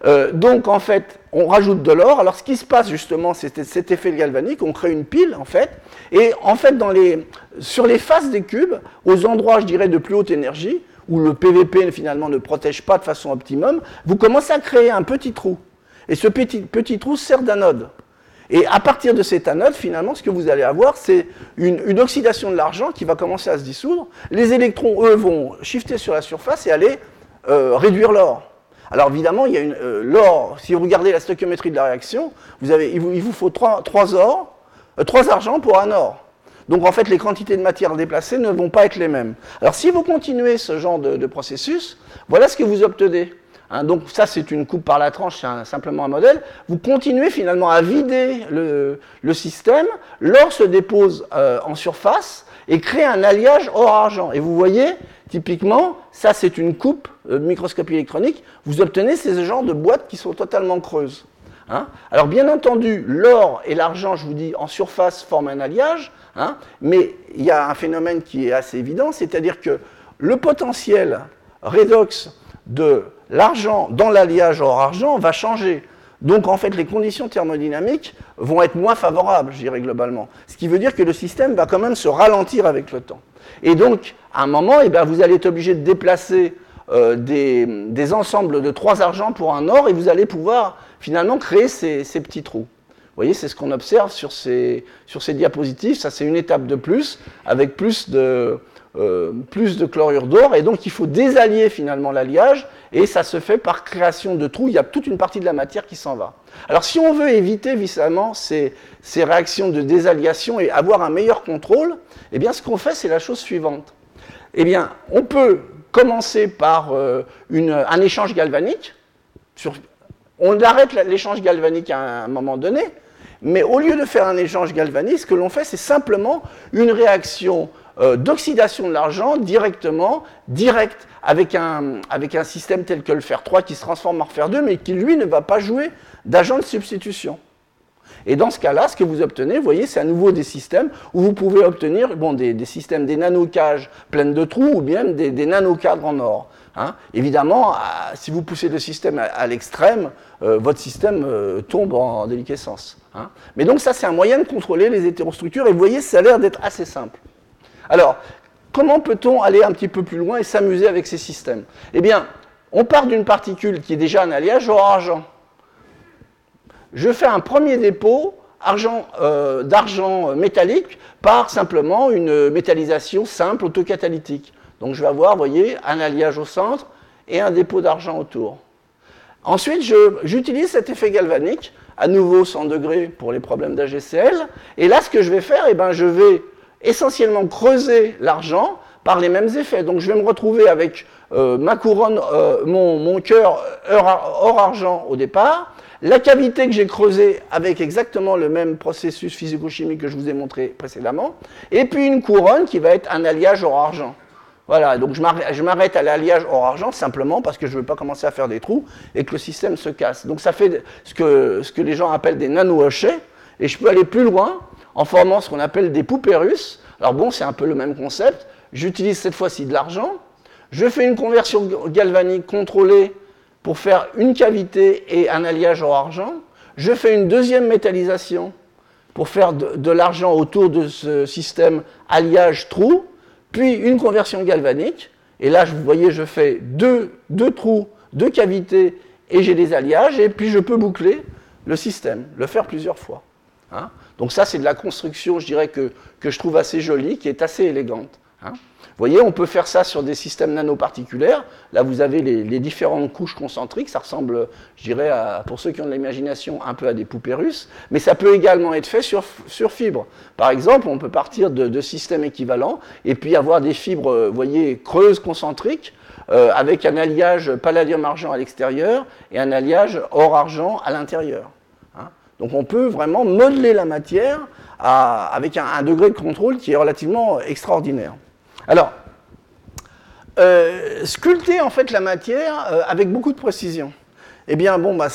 Euh, donc en fait, on rajoute de l'or. Alors ce qui se passe justement, c'est cet effet galvanique, on crée une pile en fait, et en fait sur les faces des cubes, aux endroits, je dirais, de plus haute énergie, où le PVP finalement ne protège pas de façon optimum, vous commencez à créer un petit trou. Et ce petit, trou sert d'anode. Et à partir de cette anode, finalement, ce que vous allez avoir, c'est une, oxydation de l'argent qui va commencer à se dissoudre. Les électrons, eux, vont shifter sur la surface et aller euh, réduire l'or. Alors évidemment, il y a euh, l'or, si vous regardez la stoichiométrie de la réaction, vous avez, il, vous, faut trois, or, euh, trois argents pour un or. Donc en fait, les quantités de matière déplacées ne vont pas être les mêmes. Alors si vous continuez ce genre de processus, voilà ce que vous obtenez. Hein, donc ça, c'est une coupe par la tranche, c'est simplement un modèle. Vous continuez finalement à vider le, système, l'or se dépose euh, en surface et crée un alliage or-argent. Et vous voyez, typiquement, ça c'est une coupe de microscopie électronique, vous obtenez ces genres de boîtes qui sont totalement creuses. Hein. Alors bien entendu, l'or et l'argent, je vous dis, en surface forment un alliage, hein, mais il y a un phénomène qui est assez évident, c'est-à-dire que le potentiel redox de l'argent dans l'alliage or-argent va changer. Donc en fait, les conditions thermodynamiques vont être moins favorables, je dirais globalement. Ce qui veut dire que le système va quand même se ralentir avec le temps. Et donc, à un moment, eh bien, vous allez être obligé de déplacer euh, des, ensembles de trois argents pour un or et vous allez pouvoir finalement créer ces, petits trous. Vous voyez, c'est ce qu'on observe sur ces, sur ces diapositives. Ça, c'est une étape de plus, avec plus de, euh, plus de chlorure d'or, et donc il faut désallier finalement l'alliage, et ça se fait par création de trous, il y a toute une partie de la matière qui s'en va. Alors si on veut éviter viscéralement ces, ces, réactions de désalliation et avoir un meilleur contrôle, eh bien ce qu'on fait c'est la chose suivante. Eh bien on peut commencer par euh, une, un échange galvanique, on arrête l'échange galvanique à un moment donné, mais au lieu de faire un échange galvanique, ce que l'on fait c'est simplement une réaction euh, d'oxydation de l'argent directement, direct, avec un, avec un système tel que le fer 3 qui se transforme en fer 2, mais qui lui ne va pas jouer d'agent de substitution. Et dans ce cas-là, ce que vous obtenez, vous voyez, c'est à nouveau des systèmes où vous pouvez obtenir bon, des, systèmes, des nanocages pleines de trous ou bien des, des nanocadres en or. Hein. Évidemment, si vous poussez le système à, l'extrême, euh, votre système euh, tombe en, déliquescence. Hein. Mais donc ça, c'est un moyen de contrôler les hétérostructures, et vous voyez, ça a l'air d'être assez simple. Alors, comment peut-on aller un petit peu plus loin et s'amuser avec ces systèmes? Eh bien, on part d'une particule qui est déjà un alliage or-argent. Je fais un premier dépôt euh, d'argent métallique par simplement une métallisation simple autocatalytique. Donc je vais avoir, vous voyez, un alliage au centre et un dépôt d'argent autour. Ensuite, j'utilise cet effet galvanique, à nouveau 100 degrés pour les problèmes d'AGCL. Et là, ce que je vais faire, eh ben, je vais essentiellement creuser l'argent par les mêmes effets. Donc je vais me retrouver avec euh, ma couronne, euh, mon, mon cœur or-argent au départ, la cavité que j'ai creusée avec exactement le même processus physico-chimique que je vous ai montré précédemment, et puis une couronne qui va être un alliage or-argent. Voilà, donc je m'arrête à l'alliage or-argent simplement parce que je ne veux pas commencer à faire des trous et que le système se casse. Donc ça fait ce que, ce que les gens appellent des nano-hochets, et je peux aller plus loin en formant ce qu'on appelle des poupées russes. Alors bon, c'est un peu le même concept. J'utilise cette fois-ci de l'argent. Je fais une conversion galvanique contrôlée pour faire une cavité et un alliage or-argent. Je fais une deuxième métallisation pour faire de, de l'argent autour de ce système alliage-trou puis une conversion galvanique, et là, vous voyez, je fais deux, trous, deux cavités, et j'ai des alliages, et puis je peux boucler le système, le faire plusieurs fois. Hein. Donc ça, c'est de la construction, je dirais, que, que, je trouve assez jolie, qui est assez élégante. Hein. Vous voyez, on peut faire ça sur des systèmes nanoparticulaires. Là, vous avez les, différentes couches concentriques. Ça ressemble, je dirais, pour ceux qui ont de l'imagination, un peu à des poupées russes. Mais ça peut également être fait sur, sur. Par exemple, on peut partir de, systèmes équivalents et puis avoir des fibres, vous voyez, creuses concentriques euh, avec un alliage palladium-argent à l'extérieur et un alliage or-argent à l'intérieur. Donc on peut vraiment modeler la matière avec un degré de contrôle qui est relativement extraordinaire. Alors, euh, sculpter en fait la matière euh, avec beaucoup de précision. Eh bien, bon, bah,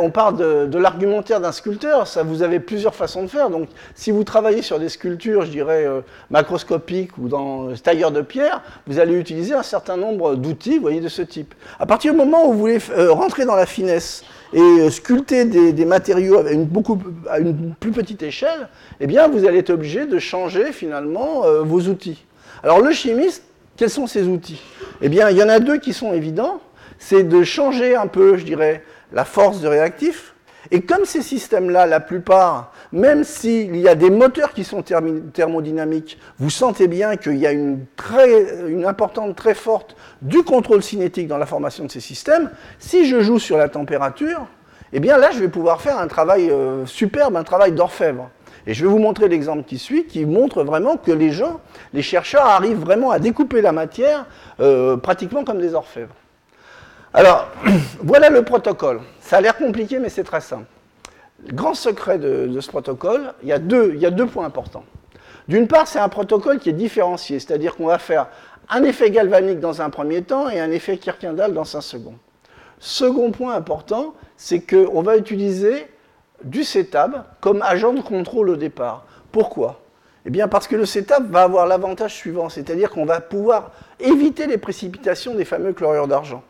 on parle de, l'argumentaire d'un sculpteur, ça vous avez plusieurs façons de faire. Donc, si vous travaillez sur des sculptures, je dirais, euh, macroscopiques ou dans tailleur de pierre, vous allez utiliser un certain nombre d'outils, voyez, de ce type. À partir du moment où vous voulez rentrer dans la finesse et sculpter des, matériaux à une, beaucoup, à une plus petite échelle, eh bien, vous allez être obligé de changer finalement vos outils. Alors le chimiste, quels sont ses outils? Eh bien, il y en a deux qui sont évidents. C'est de changer un peu, je dirais, la force de réactif. Et comme ces systèmes-là, la plupart, même s'il y a des moteurs qui sont thermodynamiques, vous sentez bien qu'il y a une, très, une importante très forte du contrôle cinétique dans la formation de ces systèmes. Si je joue sur la température, eh bien là, je vais pouvoir faire un travail euh, superbe, un travail d'orfèvre. Et je vais vous montrer l'exemple qui suit, qui montre vraiment que les gens, les chercheurs arrivent vraiment à découper la matière euh, pratiquement comme des orfèvres. Alors, voilà le protocole. Ça a l'air compliqué, mais c'est très simple. Le grand secret de, ce protocole, il y, a deux, points importants. D'une part, c'est un protocole qui est différencié, c'est-à-dire qu'on va faire un effet galvanique dans un premier temps et un effet Kirkendall dans un second. Second point important, c'est qu'on va utiliser du CETAB comme agent de contrôle au départ. Pourquoi? Eh bien parce que le CETAB va avoir l'avantage suivant, c'est-à-dire qu'on va pouvoir éviter les précipitations des fameux chlorures d'argent.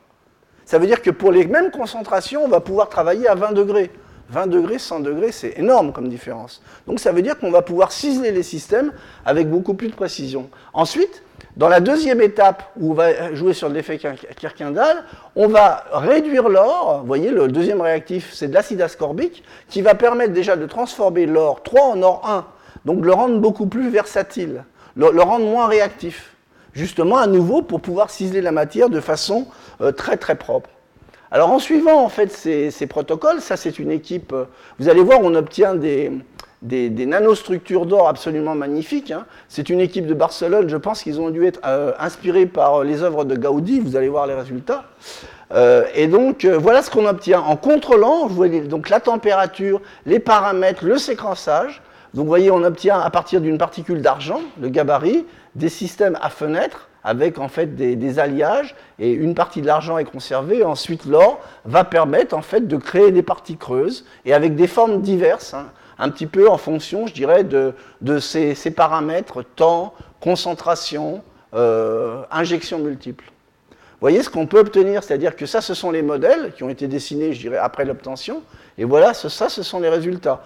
Ça veut dire que pour les mêmes concentrations, on va pouvoir travailler à 20 degrés. 20 degrés, 100 degrés, c'est énorme comme différence. Donc ça veut dire qu'on va pouvoir ciseler les systèmes avec beaucoup plus de précision. Ensuite, dans la deuxième étape, où on va jouer sur l'effet Kirkendall, on va réduire l'or. Vous voyez, le deuxième réactif, c'est de l'acide ascorbique, qui va permettre déjà de transformer l'or 3 en or 1, donc le rendre beaucoup plus versatile, le, rendre moins réactif. Justement, à nouveau, pour pouvoir ciseler la matière de façon euh, très très propre. Alors en suivant en fait ces, protocoles, ça c'est une équipe, euh, vous allez voir, on obtient des, nanostructures d'or absolument magnifiques. Hein. C'est une équipe de Barcelone, je pense qu'ils ont dû être euh, inspirés par les œuvres de Gaudi, vous allez voir les résultats. Et donc voilà ce qu'on obtient en contrôlant, donc la température, les paramètres, le séquençage. Donc vous voyez, on obtient à partir d'une particule d'argent, le gabarit, des systèmes à fenêtres avec en fait des, alliages et une partie de l'argent est conservée. Ensuite, l'or va permettre en fait de créer des parties creuses et avec des formes diverses. Hein un petit peu en fonction, je dirais, de, ces, paramètres temps, concentration, euh, injection multiple. voyez ce qu'on peut obtenir, c'est-à-dire que ça, ce sont les modèles qui ont été dessinés, je dirais, après l'obtention, et voilà, ça, ce sont les résultats.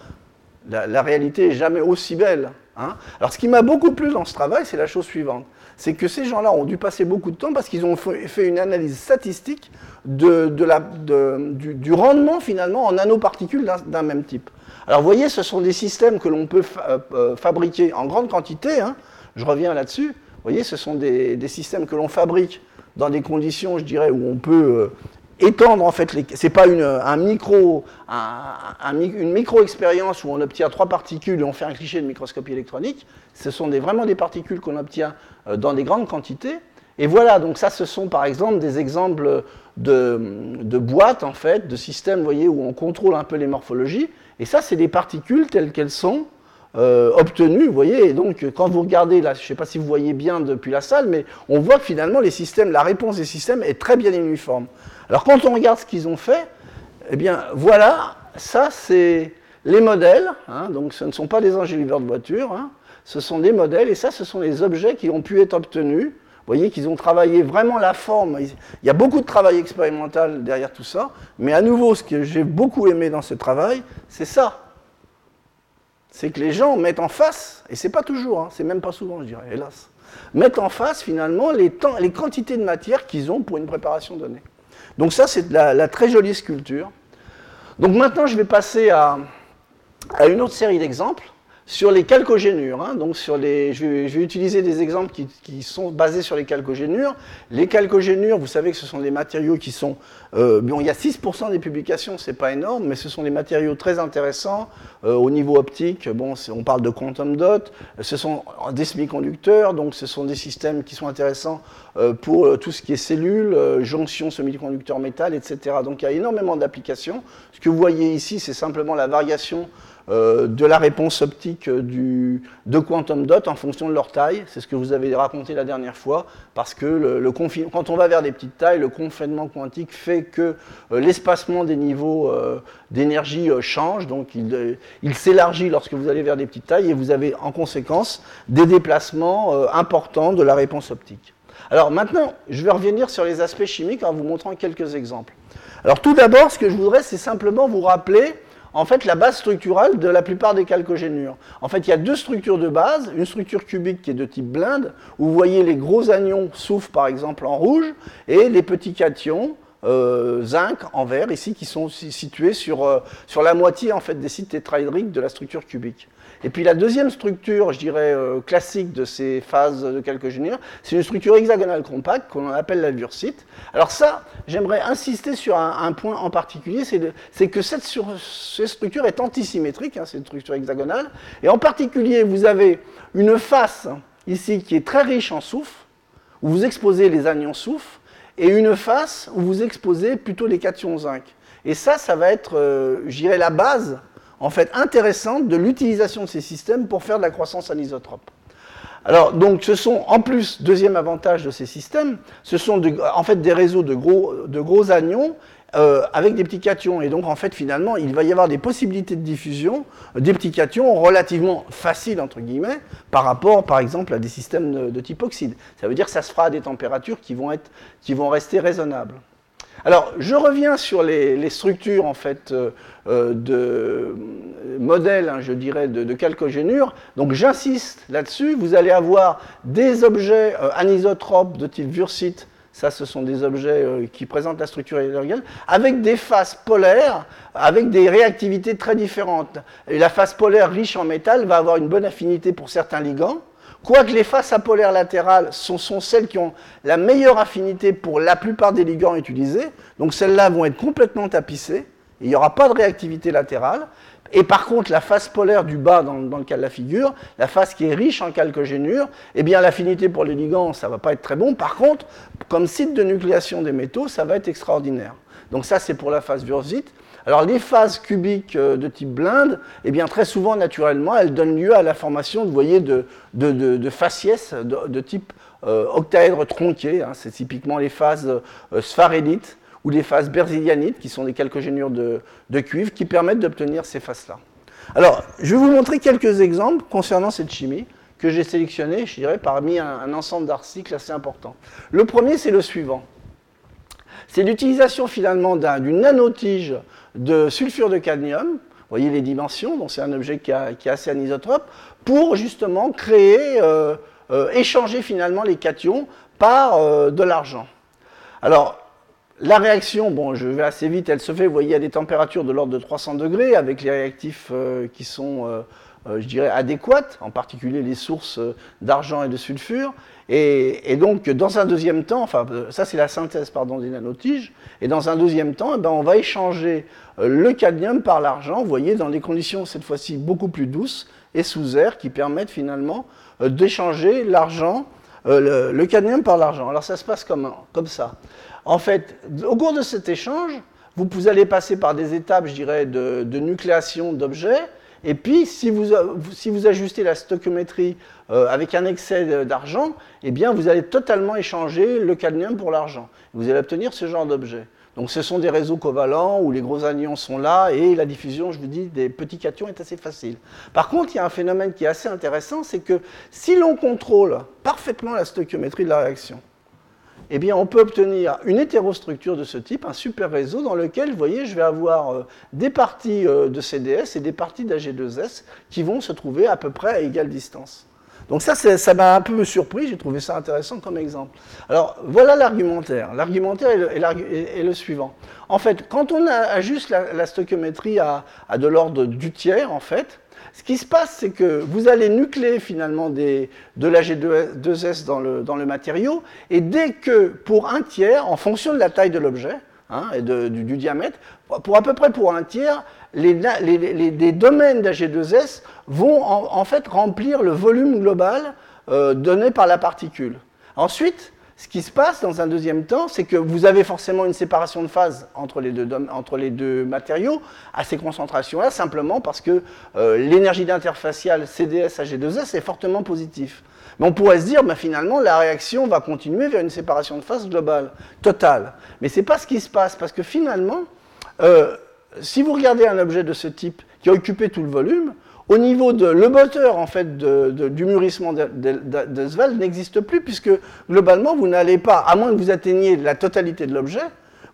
La, réalité n'est jamais aussi belle. Hein. Alors, ce qui m'a beaucoup plu dans ce travail, c'est la chose suivante. C'est que ces gens-là ont dû passer beaucoup de temps parce qu'ils ont fait une analyse statistique de, du, rendement, finalement, en nanoparticules d'un même type. Alors, vous voyez, ce sont des systèmes que l'on peut euh, fabriquer en grande quantité. Hein. Je reviens là-dessus. Vous voyez, ce sont des, des systèmes que l'on fabrique dans des conditions, je dirais, où on peut euh, étendre en fait les. C'est pas une, un micro, une micro-expérience où on obtient trois particules et on fait un cliché de microscopie électronique. Ce sont vraiment des particules qu'on obtient euh, dans des grandes quantités. Et voilà, donc ça, ce sont par exemple des exemples de, de boîtes en fait, de systèmes, voyez, où on contrôle un peu les morphologies. Et ça, c'est des particules telles qu'elles sont euh, obtenues, vous voyez. Et donc, quand vous regardez là, je ne sais pas si vous voyez bien depuis la salle, mais on voit que finalement, les systèmes, la réponse des systèmes est très bien uniforme. Alors quand on regarde ce qu'ils ont fait, eh bien voilà, ça c'est les modèles, hein, donc ce ne sont pas des enjoliveurs de voitures, hein, ce sont des modèles, et ça ce sont les objets qui ont pu être obtenus. Vous voyez qu'ils ont travaillé vraiment la forme. Il y a beaucoup de travail expérimental derrière tout ça, mais à nouveau, ce que j'ai beaucoup aimé dans ce travail, c'est ça. C'est que les gens mettent en face, et c'est pas toujours, hein, c'est même pas souvent, je dirais, hélas, mettent en face finalement les, temps, les quantités de matière qu'ils ont pour une préparation donnée. Donc ça, c'est la, très jolie sculpture. Donc maintenant, je vais passer à, une autre série d'exemples sur les calcogénures. Hein. donc sur les, je, vais, utiliser des exemples qui, sont basés sur les calcogénures. Les calcogénures, vous savez que ce sont des matériaux qui sont... Euh, bon, il y a 6% des publications, c'est pas énorme, mais ce sont des matériaux très intéressants euh, au niveau optique. Bon, on parle de quantum dot. Ce sont des semi-conducteurs, donc ce sont des systèmes qui sont intéressants euh, pour tout ce qui est cellules, jonctions semi-conducteurs métal, etc. Donc il y a énormément d'applications. Ce que vous voyez ici, c'est simplement la variation euh, de la réponse optique du, de quantum dot en fonction de leur taille. C'est ce que vous avez raconté la dernière fois, parce que quand on va vers des petites tailles, le confinement quantique fait que euh, l'espacement des niveaux euh, d'énergie change, donc il, il s'élargit lorsque vous allez vers des petites tailles, et vous avez en conséquence des déplacements importants de la réponse optique. Alors maintenant, je vais revenir sur les aspects chimiques en vous montrant quelques exemples. Alors tout d'abord, ce que je voudrais, c'est simplement vous rappeler en fait la base structurale de la plupart des calcogénures. En fait, il y a deux structures de base, une structure cubique qui est de type blinde, où vous voyez les gros anions soufre par exemple en rouge, et les petits cations, euh, zinc en vert ici, qui sont situés sur, euh, sur la moitié en fait des sites tétraédriques de la structure cubique. Et puis la deuxième structure, je dirais, euh, classique de ces phases de calcogénure, c'est une structure hexagonale compacte qu'on appelle la vursite. Alors ça, j'aimerais insister sur un, point en particulier, c'est que cette, structure est antisymétrique, hein, cette structure hexagonale, et en particulier, vous avez une face ici qui est très riche en soufre, où vous exposez les anions soufre, et une face où vous exposez plutôt les cations zinc. Et ça, ça va être, euh, je dirais, la base en fait intéressante de l'utilisation de ces systèmes pour faire de la croissance anisotrope. Alors, donc, ce sont en plus, deuxième avantage de ces systèmes, ce sont en fait des réseaux de gros, de gros anions euh, avec des petits cations. Et donc, en fait, finalement, il va y avoir des possibilités de diffusion des petits cations relativement faciles, entre guillemets, par rapport, par exemple, à des systèmes de, type oxyde. Ça veut dire que ça se fera à des températures qui vont, être, qui vont rester raisonnables. Alors, je reviens sur les, structures en fait euh, euh, de modèles, hein, je dirais, de, de. Donc, j'insiste là-dessus. Vous allez avoir des objets euh, anisotropes de type vursite. Ça, ce sont des objets qui présentent la structure avec des faces polaires, avec des réactivités très différentes. La face polaire riche en métal va avoir une bonne affinité pour certains ligands, Quoique les faces apolaires latérales sont, celles qui ont la meilleure affinité pour la plupart des ligands utilisés, donc celles-là vont être complètement tapissées, il n'y aura pas de réactivité latérale. Et par contre, la face polaire du bas, dans, le cas de la figure, la face qui est riche en calcogénure, eh bien l'affinité pour les ligands, ça ne va pas être très bon. Par contre, comme site de nucléation des métaux, ça va être extraordinaire. Donc ça, c'est pour la phase Wurzit. Alors les phases cubiques euh, de type blinde, eh bien très souvent naturellement, elles donnent lieu à la formation, vous voyez, de, de, faciès de, type euh, octaèdre tronqué. Hein. c'est typiquement les phases euh, ou les phases berzelianites, qui sont des calcogénures de, cuivre, qui permettent d'obtenir ces phases-là. Alors, je vais vous montrer quelques exemples concernant cette chimie que j'ai sélectionné, je dirais, parmi un, ensemble d'articles assez importants. Le premier, c'est le suivant. c'est l'utilisation finalement d'une nanotige de sulfure de cadmium, vous voyez les dimensions, donc c'est un objet qui, est assez anisotrope, pour justement créer, euh, euh, échanger finalement les cations par euh, de l'argent. Alors, la réaction, bon, je vais assez vite, elle se fait, vous voyez, à des températures de l'ordre de 300 degrés, avec les réactifs qui sont, je dirais, adéquates, en particulier les sources d'argent et de sulfure. Et, donc, dans un deuxième temps, enfin, ça c'est la synthèse pardon, des nanotiges, et dans un deuxième temps, eh ben, on va échanger euh, le cadmium par l'argent, vous voyez, dans des conditions cette fois-ci beaucoup plus douces et sous air, qui permettent finalement euh, d'échanger l'argent, euh, le, cadmium par l'argent. Alors ça se passe comme, ça. En fait, au cours de cet échange, vous, allez passer par des étapes, je dirais, de nucléation d'objets, et puis, si vous, si vous ajustez la stoichiométrie euh, avec un excès d'argent, eh bien, vous allez totalement échanger le cadmium pour l'argent. Vous allez obtenir ce genre d'objet. Donc, ce sont des réseaux covalents où les gros anions sont là et la diffusion, je vous dis, des petits cations est assez facile. Par contre, il y a un phénomène qui est assez intéressant, c'est que si l'on contrôle parfaitement la stoichiométrie de la réaction, eh bien, on peut obtenir une hétérostructure de ce type, un super réseau dans lequel, vous voyez, je vais avoir euh, des parties euh, de CDS et des parties d'AG2S qui vont se trouver à peu près à égale distance. Donc ça, ça m'a un peu surpris, j'ai trouvé ça intéressant comme exemple. Alors, voilà l'argumentaire. L'argumentaire est, le suivant. En fait, quand on ajuste la, la stoichiométrie à, à de l'ordre du tiers, en fait, ce qui se passe, c'est que vous allez nucléer finalement de l'AG2S dans le, dans le matériau, et dès que, pour un tiers, en fonction de la taille de l'objet hein, et du, diamètre, pour à peu près pour un tiers, les, les, domaines d'AG2S vont en, fait remplir le volume global euh, donné par la particule. Ensuite, ce qui se passe dans un deuxième temps, c'est que vous avez forcément une séparation de phase entre les deux, matériaux à ces concentrations-là, simplement parce que euh, l'énergie d'interfacial CDS-AG2S est fortement positive. Mais on pourrait se dire, bah, finalement, la réaction va continuer vers une séparation de phase globale, totale. Mais ce n'est pas ce qui se passe, parce que finalement, euh, si vous regardez un objet de ce type qui a occupé tout le volume, au niveau de le moteur en fait du mûrissement de, de, n'existe plus puisque globalement vous n'allez pas, à moins que vous atteigniez la totalité de l'objet,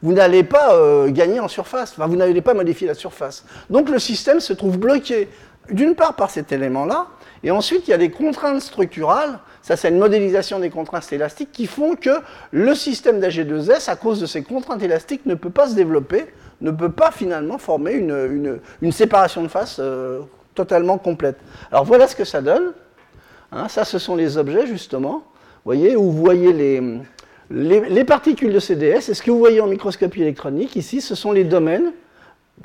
vous n'allez pas euh, gagner en surface, enfin, vous n'allez pas modifier la surface. Donc le système se trouve bloqué d'une part par cet élément-là, et ensuite il y a des contraintes structurales, ça c'est une modélisation des contraintes élastiques qui font que le système d'AG2S, à cause de ces contraintes élastiques, ne peut pas se développer, ne peut pas finalement former une, une, séparation de face euh, totalement complète. Alors voilà ce que ça donne. Hein, ça, ce sont les objets, justement. Vous voyez, où vous voyez les, les, particules de CDS. Et ce que vous voyez en microscopie électronique, ici, ce sont les domaines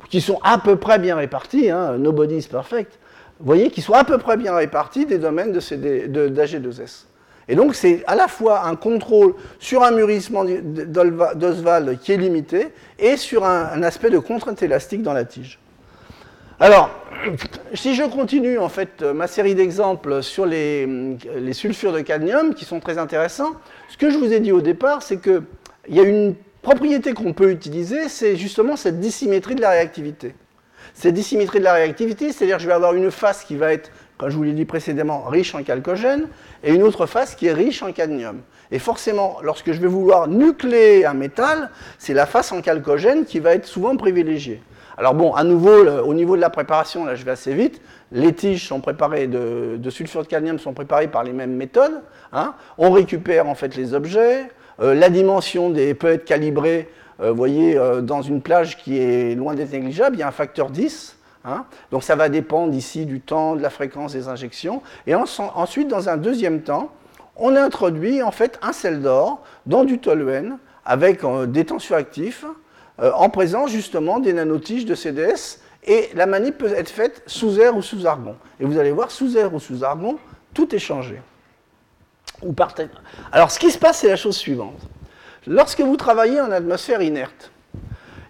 qui sont à peu près bien répartis. Hein, nobody is perfect. Vous voyez, qui sont à peu près bien répartis des domaines d'AG2S. Et donc, c'est à la fois un contrôle sur un mûrissement d'Oswald qui est limité et sur un aspect de contrainte élastique dans la tige. Alors, si je continue en fait ma série d'exemples sur les, sulfures de cadmium qui sont très intéressants, ce que je vous ai dit au départ, c'est qu'il y a une propriété qu'on peut utiliser, c'est justement cette dissymétrie de la réactivité. Cette dissymétrie de la réactivité, c'est-à-dire que je vais avoir une face qui va être, comme je vous l'ai dit précédemment, riche en chalcogène, et une autre face qui est riche en cadmium. Et forcément, lorsque je vais vouloir nucléer un métal, c'est la face en chalcogène qui va être souvent privilégiée. Alors bon, à nouveau, au niveau de la préparation, là je vais assez vite, les tiges sont préparées de, sulfure de cadmium sont préparées par les mêmes méthodes. Hein. On récupère en fait les objets, euh, la dimension peut être calibrée, euh, vous voyez, euh, dans une plage qui est loin d'être négligeable, il y a un facteur 10. Hein. donc ça va dépendre ici du temps, de la fréquence des injections. Et ensuite, dans un deuxième temps, on introduit en fait un sel d'or dans du toluène avec des tensioactifs en présence justement des nanotiges de CDS et la manip peut être faite sous air ou sous argon. Et vous allez voir, sous air ou sous argon, tout est changé. Alors ce qui se passe, c'est la chose suivante. Lorsque vous travaillez en atmosphère inerte,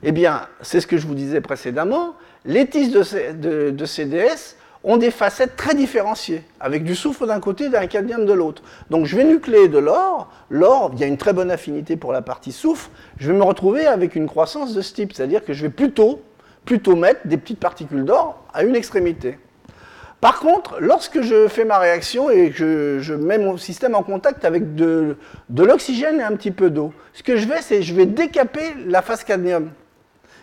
eh bien, c'est ce que je vous disais précédemment, les tiges de CDS ont des facettes très différenciées, avec du soufre d'un côté et d'un cadmium de l'autre. Donc je vais nucléer de l'or, l'or, il y a une très bonne affinité pour la partie soufre, je vais me retrouver avec une croissance de ce type, c'est-à-dire que je vais plutôt, plutôt mettre des petites particules d'or à une extrémité. Par contre, lorsque je fais ma réaction et que je, mets mon système en contact avec de, l'oxygène et un petit peu d'eau, ce que je vais, c'est je vais décaper la phase cadmium.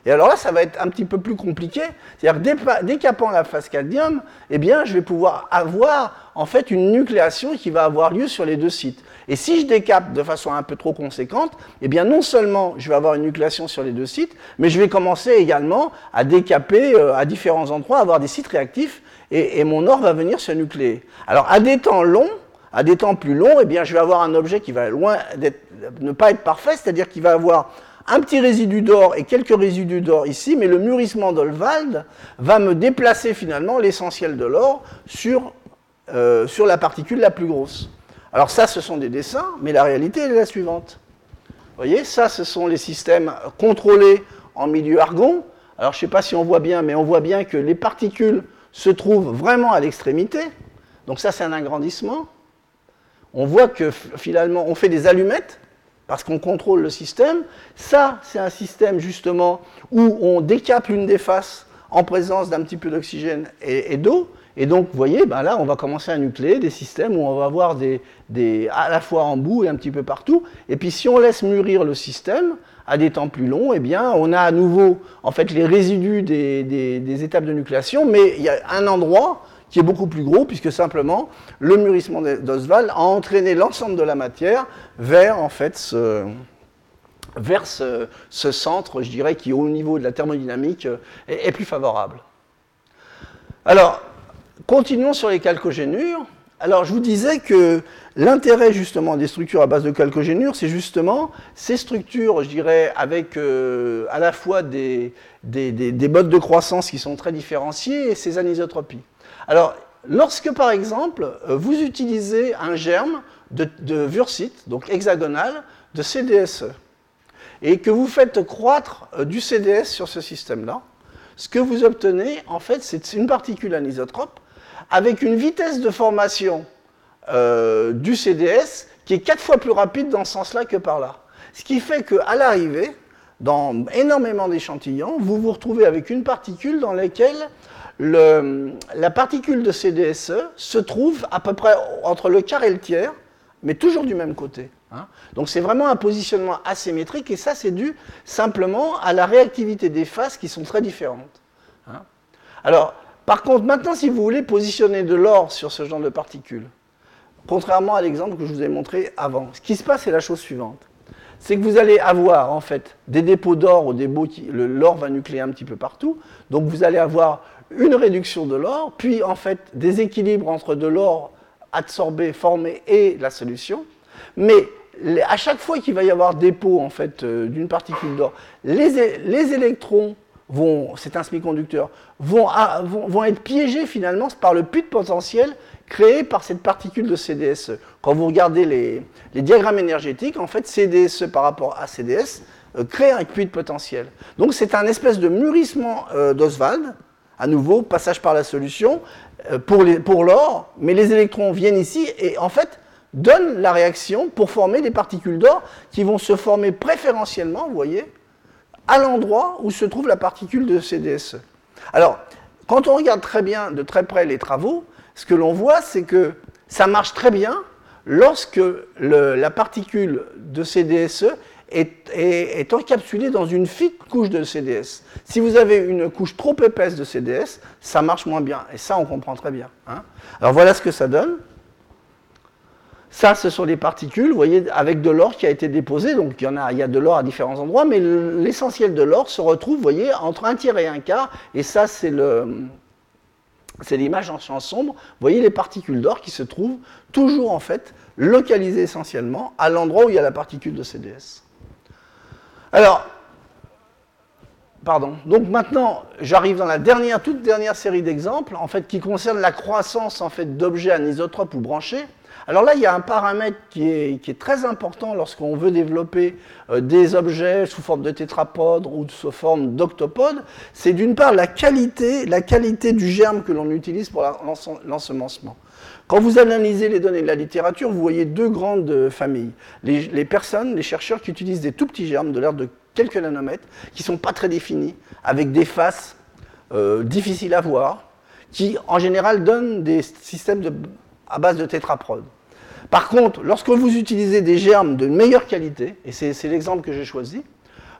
Et alors là, ça va être un petit peu plus compliqué. C'est-à-dire décapant la phase cadmium, eh bien, je vais pouvoir avoir en fait une nucléation qui va avoir lieu sur les deux sites. Et si je décape de façon un peu trop conséquente, eh bien non seulement je vais avoir une nucléation sur les deux sites, mais je vais commencer également à décaper euh, à différents endroits, avoir des sites réactifs, et, mon or va venir se nucléer. Alors à des temps longs, à des temps plus longs, eh bien je vais avoir un objet qui va loin ne pas être parfait, c'est-à-dire qu'il va avoir un petit résidu d'or et quelques résidus d'or ici, mais le mûrissement d'Olwald va me déplacer finalement l'essentiel de l'or sur, euh, sur la particule la plus grosse. Alors ça, ce sont des dessins, mais la réalité est la suivante. Vous voyez, ça, ce sont les systèmes contrôlés en milieu argon. Alors je ne sais pas si on voit bien, mais on voit bien que les particules se trouvent vraiment à l'extrémité. Donc ça, c'est un agrandissement. On voit que finalement, on fait des allumettes parce qu'on contrôle le système. Ça, c'est un système justement où on décape l'une des faces en présence d'un petit peu d'oxygène et d'eau. Et donc, vous voyez, ben là, on va commencer à nucléer des systèmes où on va avoir des, à la fois en bout et un petit peu partout. Et puis, si on laisse mûrir le système à des temps plus longs, eh bien, on a à nouveau, en fait, les résidus des, étapes de nucléation, mais il y a un endroit qui est beaucoup plus gros, puisque simplement, le mûrissement d'Oswald a entraîné l'ensemble de la matière vers, en fait, ce, vers ce, centre, je dirais, qui, au niveau de la thermodynamique, est, est plus favorable. Alors, Continuons sur les calcogénures. Alors, je vous disais que l'intérêt justement des structures à base de calcogénures, c'est justement ces structures, je dirais, avec euh, à la fois des, des, modes de croissance qui sont très différenciés et ces anisotropies. Alors, lorsque par exemple, vous utilisez un germe de, de donc hexagonal, de CDSE, et que vous faites croître euh, du CDS sur ce système-là, ce que vous obtenez, en fait, c'est une particule anisotrope avec une vitesse de formation euh, du CDS qui est quatre fois plus rapide dans ce sens-là que par là. Ce qui fait qu'à l'arrivée, dans énormément d'échantillons, vous vous retrouvez avec une particule dans laquelle la particule de CDSE se trouve à peu près entre le quart et le tiers, mais toujours du même côté. Hein. Donc c'est vraiment un positionnement asymétrique et ça c'est dû simplement à la réactivité des phases qui sont très différentes. Hein. Alors par contre, maintenant, si vous voulez positionner de l'or sur ce genre de particules, contrairement à l'exemple que je vous ai montré avant, ce qui se passe, c'est la chose suivante. C'est que vous allez avoir, en fait, des dépôts d'or ou des. L'or va nucléer un petit peu partout. Donc, vous allez avoir une réduction de l'or, puis, en fait, des équilibres entre de l'or absorbé, formé et la solution. Mais à chaque fois qu'il va y avoir dépôt en fait euh, d'une particule d'or, les, les, électrons vont, c'est un semi-conducteur, vont, vont, être piégés finalement par le puits de potentiel créé par cette particule de CDSE. Quand vous regardez les, diagrammes énergétiques, en fait, CDSE par rapport à CDS euh, crée un puits de potentiel. Donc c'est un espèce de mûrissement euh, d'Oswald, à nouveau, passage par la solution, euh, pour, pour l'or, mais les électrons viennent ici et en fait donnent la réaction pour former des particules d'or qui vont se former préférentiellement, vous voyez, à l'endroit où se trouve la particule de CDSE. Alors, quand on regarde très bien, de très près les travaux, ce que l'on voit, c'est que ça marche très bien lorsque la particule de CDSE est, encapsulée dans une fine couche de CDS. Si vous avez une couche trop épaisse de CDS, ça marche moins bien. Et ça, on comprend très bien. Hein. Alors voilà ce que ça donne. Ça, ce sont des particules, vous voyez, avec de l'or qui a été déposé. Donc il y, en a, il y a de l'or à différents endroits, mais l'essentiel de l'or se retrouve, vous voyez, entre un tiers et un quart. Et ça, c'est le, c'est l'image en champ sombre. Vous voyez les particules d'or qui se trouvent toujours en fait localisées essentiellement à l'endroit où il y a la particule de CDS. Alors, pardon. Donc maintenant, j'arrive dans la dernière, toute dernière série d'exemples, en fait, qui concerne la croissance en fait d'objets anisotropes ou branchés. Alors là, il y a un paramètre qui est, très important lorsqu'on veut développer euh, des objets sous forme de tétrapodes ou sous forme d'octopodes. C'est d'une part la qualité, la qualité du germe que l'on utilise pour l'ensemencement. Quand vous analysez les données de la littérature, vous voyez deux grandes familles. Les, personnes, les chercheurs qui utilisent des tout petits germes de l'ordre de quelques nanomètres, qui ne sont pas très définis, avec des faces euh, difficiles à voir, qui en général donnent des systèmes à base de tétraprode. Par contre, lorsque vous utilisez des germes de meilleure qualité, et c'est l'exemple que j'ai choisi,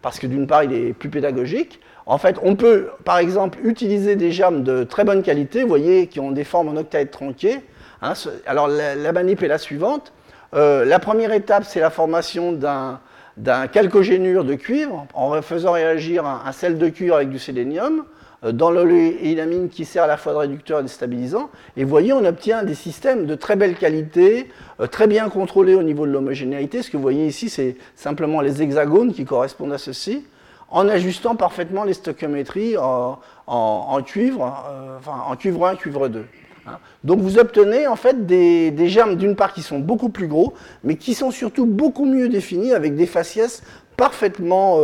parce que d'une part il est plus pédagogique, en fait on peut par exemple utiliser des germes de très bonne qualité, vous voyez, qui ont des formes en octaèdre tronqués. Hein, alors la, manip est la suivante. Euh, la première étape, c'est la formation d'un calcogénure de cuivre en faisant réagir un, un, sel de cuivre avec du sélénium. Euh, dans l'oléinamine qui sert à la fois de réducteur et de stabilisant. Et vous voyez, on obtient des systèmes de très belle qualité, euh, très bien contrôlés au niveau de l'homogénéité. Ce que vous voyez ici, c'est simplement les hexagones qui correspondent à ceci, en ajustant parfaitement les stoichiométries en, cuivre, euh, en cuivre 1, cuivre 2. Hein. Donc vous obtenez en fait des, germes d'une part qui sont beaucoup plus gros, mais qui sont surtout beaucoup mieux définis avec des faciès parfaitement,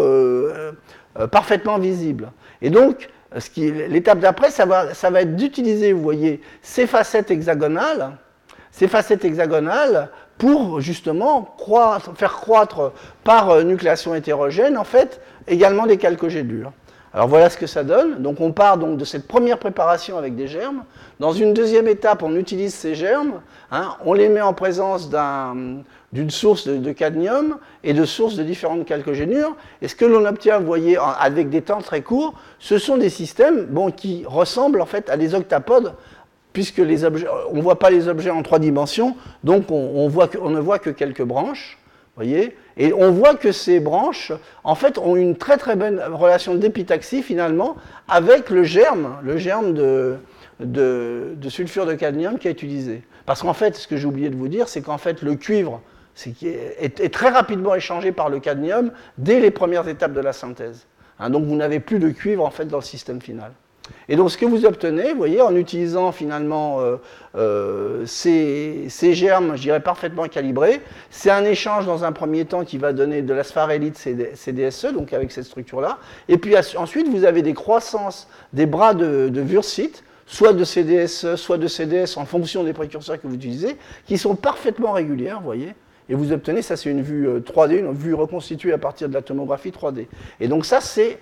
parfaitement visibles. Et donc L'étape d'après, ça va, être d'utiliser, vous voyez, ces facettes hexagonales, ces facettes hexagonales pour justement faire croître par euh, nucléation hétérogène, en fait, également des calcogédures. Alors voilà ce que ça donne. Donc on part donc de cette première préparation avec des germes. Dans une deuxième étape, on utilise ces germes, hein, on les met en présence d'une source de, cadmium et de sources de différentes calcogénures. Et ce que l'on obtient, vous voyez, avec des temps très courts, ce sont des systèmes qui ressemblent en fait à des octapodes, puisque on ne voit pas les objets en trois dimensions, donc on, on ne voit que quelques branches. Voyez et on voit que ces branches, en fait, ont une très très bonne relation d'épitaxie finalement avec le germe, le germe de, sulfure de cadmium qui est utilisé. Parce qu'en fait, ce que j'ai oublié de vous dire, c'est qu'en fait, le cuivre est, est, très rapidement échangé par le cadmium dès les premières étapes de la synthèse. Hein, donc vous n'avez plus de cuivre en fait dans le système final. Et donc ce que vous obtenez, vous voyez, en utilisant finalement euh, euh, ces, germes, je dirais parfaitement calibrés, c'est un échange dans un premier temps qui va donner de la CDSE, donc avec cette structure-là. Et puis ensuite, vous avez des croissances des bras de, de soit de CDSE, soit de CDS en fonction des précurseurs que vous utilisez, qui sont parfaitement régulières, vous voyez. Et vous obtenez, ça c'est une vue 3D, euh, une vue reconstituée à partir de la tomographie 3D. Et donc ça c'est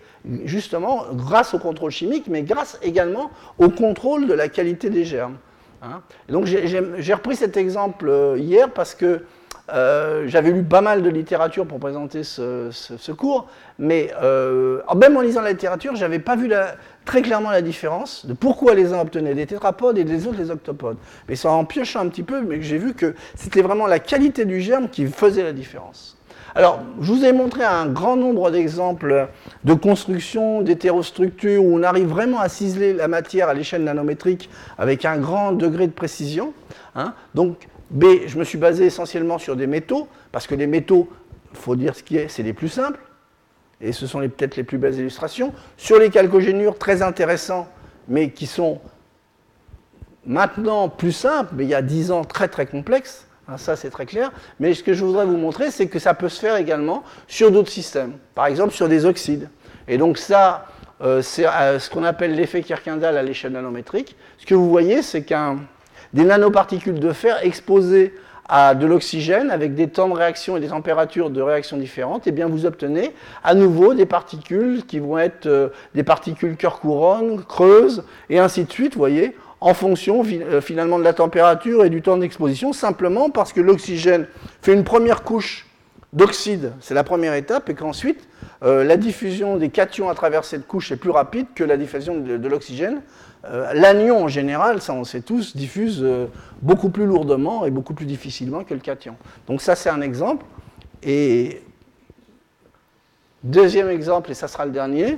justement grâce au contrôle chimique, mais grâce également au contrôle de la qualité des germes. Hein. donc j'ai repris cet exemple euh, hier parce que euh, j'avais lu pas mal de littérature pour présenter ce, cours, mais euh, même en lisant la littérature, j'avais pas vu très clairement la différence de pourquoi les uns obtenaient des tétrapodes et les autres des octopodes. Mais c'est en piochant un petit peu, mais j'ai vu que c'était vraiment la qualité du germe qui faisait la différence. Alors, je vous ai montré un grand nombre d'exemples de construction d'hétérostructures où on arrive vraiment à ciseler la matière à l'échelle nanométrique avec un grand degré de précision. Hein. Donc, B, je me suis basé essentiellement sur des métaux, parce que les métaux, il faut dire ce qui est, c'est les plus simples, et ce sont peut-être les plus belles illustrations. Sur les calcogénures, très intéressants, mais qui sont maintenant plus simples, mais il y a 10 ans très très complexes. Hein, ça, c'est très clair. Mais ce que je voudrais vous montrer, c'est que ça peut se faire également sur d'autres systèmes. Par exemple, sur des oxydes. Et donc ça, euh, c'est euh, ce qu'on appelle l'effet Kirkendall à l'échelle nanométrique. Ce que vous voyez, c'est qu'un des nanoparticules de fer exposées à de l'oxygène avec des temps de réaction et des températures de réaction différentes, et eh bien vous obtenez à nouveau des particules qui vont être euh, des particules cœur-couronne, creuses, et ainsi de suite, vous voyez, en fonction euh, finalement de la température et du temps d'exposition, simplement parce que l'oxygène fait une première couche d'oxyde, c'est la première étape, et qu'ensuite euh, la diffusion des cations à travers cette couche est plus rapide que la diffusion de, l'oxygène. Euh, l'anion en général, ça on sait tous, diffuse beaucoup plus lourdement et beaucoup plus difficilement que le cation. Donc ça c'est un exemple. Et deuxième exemple, et ça sera le dernier,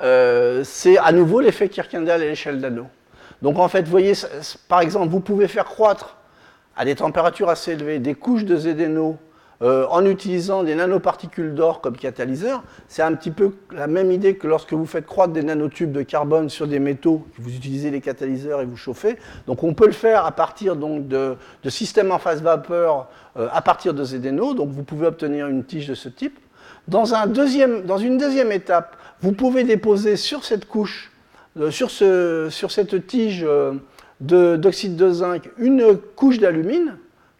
euh, c'est à nouveau l'effet Kirkendall à l'échelle d'anneau. Donc en fait, vous voyez, par exemple, vous pouvez faire croître à des températures assez élevées des couches de zédéno euh, en utilisant des nanoparticules d'or comme catalyseur. C'est un petit peu la même idée que lorsque vous faites croître des nanotubes de carbone sur des métaux, vous utilisez les catalyseurs et vous chauffez. Donc on peut le faire à partir donc, de, systèmes en phase vapeur euh, à partir de zédéno. Donc vous pouvez obtenir une tige de ce type. Dans, une deuxième étape, vous pouvez déposer sur cette couche, euh, sur, cette tige euh, d'oxyde de, zinc, une couche d'alumine,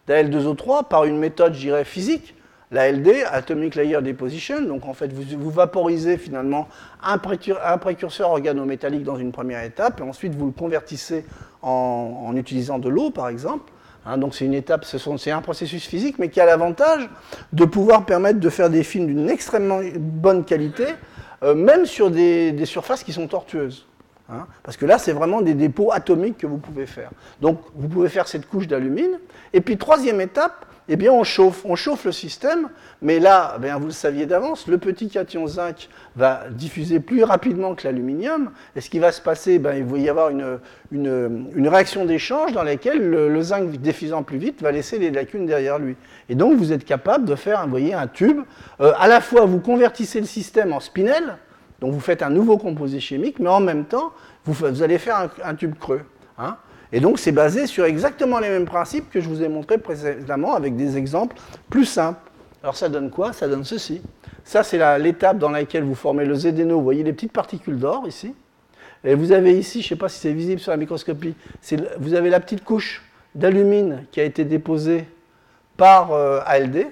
d'Al2O3, par une méthode, je dirais, physique, la LD, Atomic Layer Deposition. Donc en fait, vous, vaporisez finalement un, précurseur organométallique dans une première étape, et ensuite vous le convertissez en, utilisant de l'eau, par exemple. Hein, donc c'est une étape, c'est un processus physique, mais qui a l'avantage de pouvoir permettre de faire des films d'une extrêmement bonne qualité, euh, même sur des, surfaces qui sont tortueuses. Hein. parce que là, c'est vraiment des dépôts atomiques que vous pouvez faire. Donc, vous pouvez faire cette couche d'alumine. Et puis, troisième étape, eh bien, on chauffe, on chauffe le système, mais là, eh vous le saviez d'avance, le petit cation zinc va diffuser plus rapidement que l'aluminium, et ce qui va se passer, ben, il va y avoir une, une, réaction d'échange dans laquelle le, zinc diffusant plus vite va laisser des lacunes derrière lui. Et donc, vous êtes capable de faire, vous voyez, un tube. Euh, à la fois, vous convertissez le système en spinel, donc vous faites un nouveau composé chimique, mais en même temps, vous, allez faire un, tube creux. Hein. Et donc c'est basé sur exactement les mêmes principes que je vous ai montrés précédemment avec des exemples plus simples. Alors ça donne quoi? Ça donne ceci. Ça c'est l'étape dans laquelle vous formez le zédéno. Vous voyez les petites particules d'or ici. Et vous avez ici, je ne sais pas si c'est visible sur la microscopie, vous avez la petite couche d'alumine qui a été déposée par euh, ALD.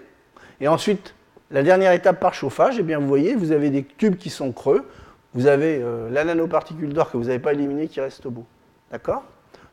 Et ensuite, la dernière étape par chauffage, eh bien vous voyez, vous avez des tubes qui sont creux. Vous avez euh, la nanoparticule d'or que vous n'avez pas éliminée qui reste au bout. D'accord?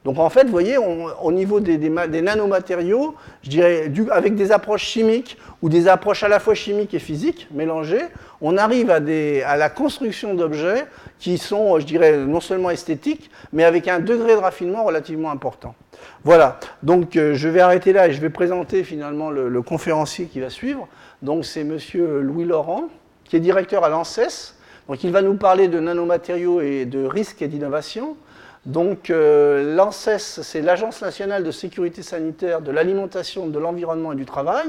Donc en fait, vous voyez, au niveau des, nanomatériaux, je dirais, avec des approches chimiques ou des approches à la fois chimiques et physiques mélangées, on arrive à, la construction d'objets qui sont, je dirais, non seulement esthétiques, mais avec un degré de raffinement relativement important. Voilà, donc euh, je vais arrêter là et je vais présenter finalement le, conférencier qui va suivre. Donc c'est monsieur Louis Laurent, qui est directeur à l'ANSES. Donc il va nous parler de nanomatériaux et de risques et d'innovation. Donc euh, l'ANSES, c'est l'Agence nationale de sécurité sanitaire de l'alimentation, de l'environnement et du travail.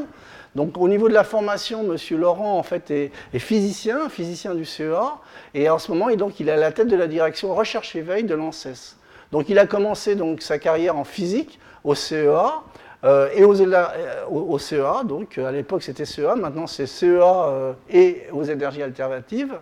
Donc au niveau de la formation, M. Laurent en fait est, physicien, physicien du CEA, et en ce moment il, donc, il est à la tête de la direction recherche et veille de l'ANSES. Donc il a commencé donc sa carrière en physique au CEA. Euh, et au, au, CEA, donc à l'époque c'était CEA, maintenant c'est CEA euh, et aux énergies alternatives.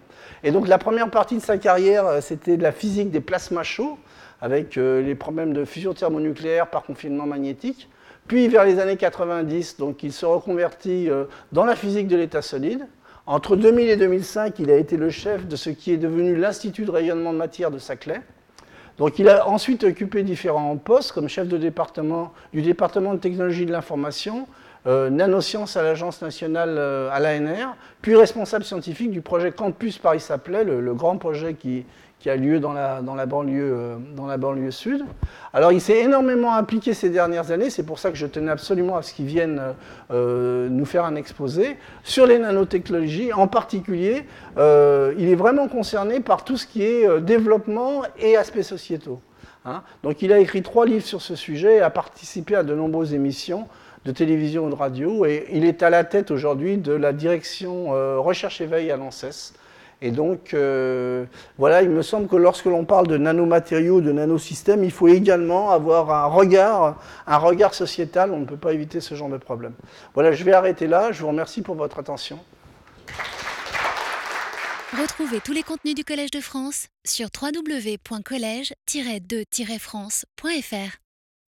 Et donc la première partie de sa carrière, c'était de la physique des plasmas chauds, avec euh, les problèmes de fusion thermonucléaire par confinement magnétique. Puis vers les années 90, donc, il se reconvertit euh, dans la physique de l'état solide. Entre 2000 et 2005, il a été le chef de ce qui est devenu l'Institut de rayonnement de matière de Saclay. Donc il a ensuite occupé différents postes comme chef du département de technologie de l'information, euh, nanosciences à l'Agence nationale à l'ANR, puis responsable scientifique du projet Campus Paris-Saclay, le, grand projet qui, qui a lieu dans la, dans la, banlieue, euh, dans la banlieue sud. Alors il s'est énormément impliqué ces dernières années, c'est pour ça que je tenais absolument à ce qu'il vienne euh, nous faire un exposé sur les nanotechnologies. En particulier, euh, il est vraiment concerné par tout ce qui est développement et aspects sociétaux. Hein. Donc il a écrit trois livres sur ce sujet et a participé à de nombreuses émissions de télévision ou de radio et il est à la tête aujourd'hui de la direction recherche éveil à l'ANSES et donc, euh, voilà, il me semble que lorsque l'on parle de nanomatériaux, de nanosystèmes, il faut également avoir un regard, un regard sociétal. On ne peut pas éviter ce genre de problème. Voilà, je vais arrêter là. Je vous remercie pour votre attention. Retrouvez tous les contenus du Collège de France sur www.colège-2-france.fr.